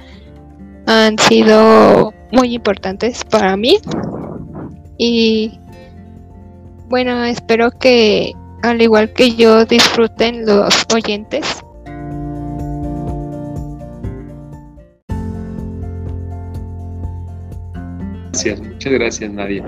han sido muy importantes para mí y bueno, espero que al igual que yo disfruten los oyentes Muchas gracias, Nadia.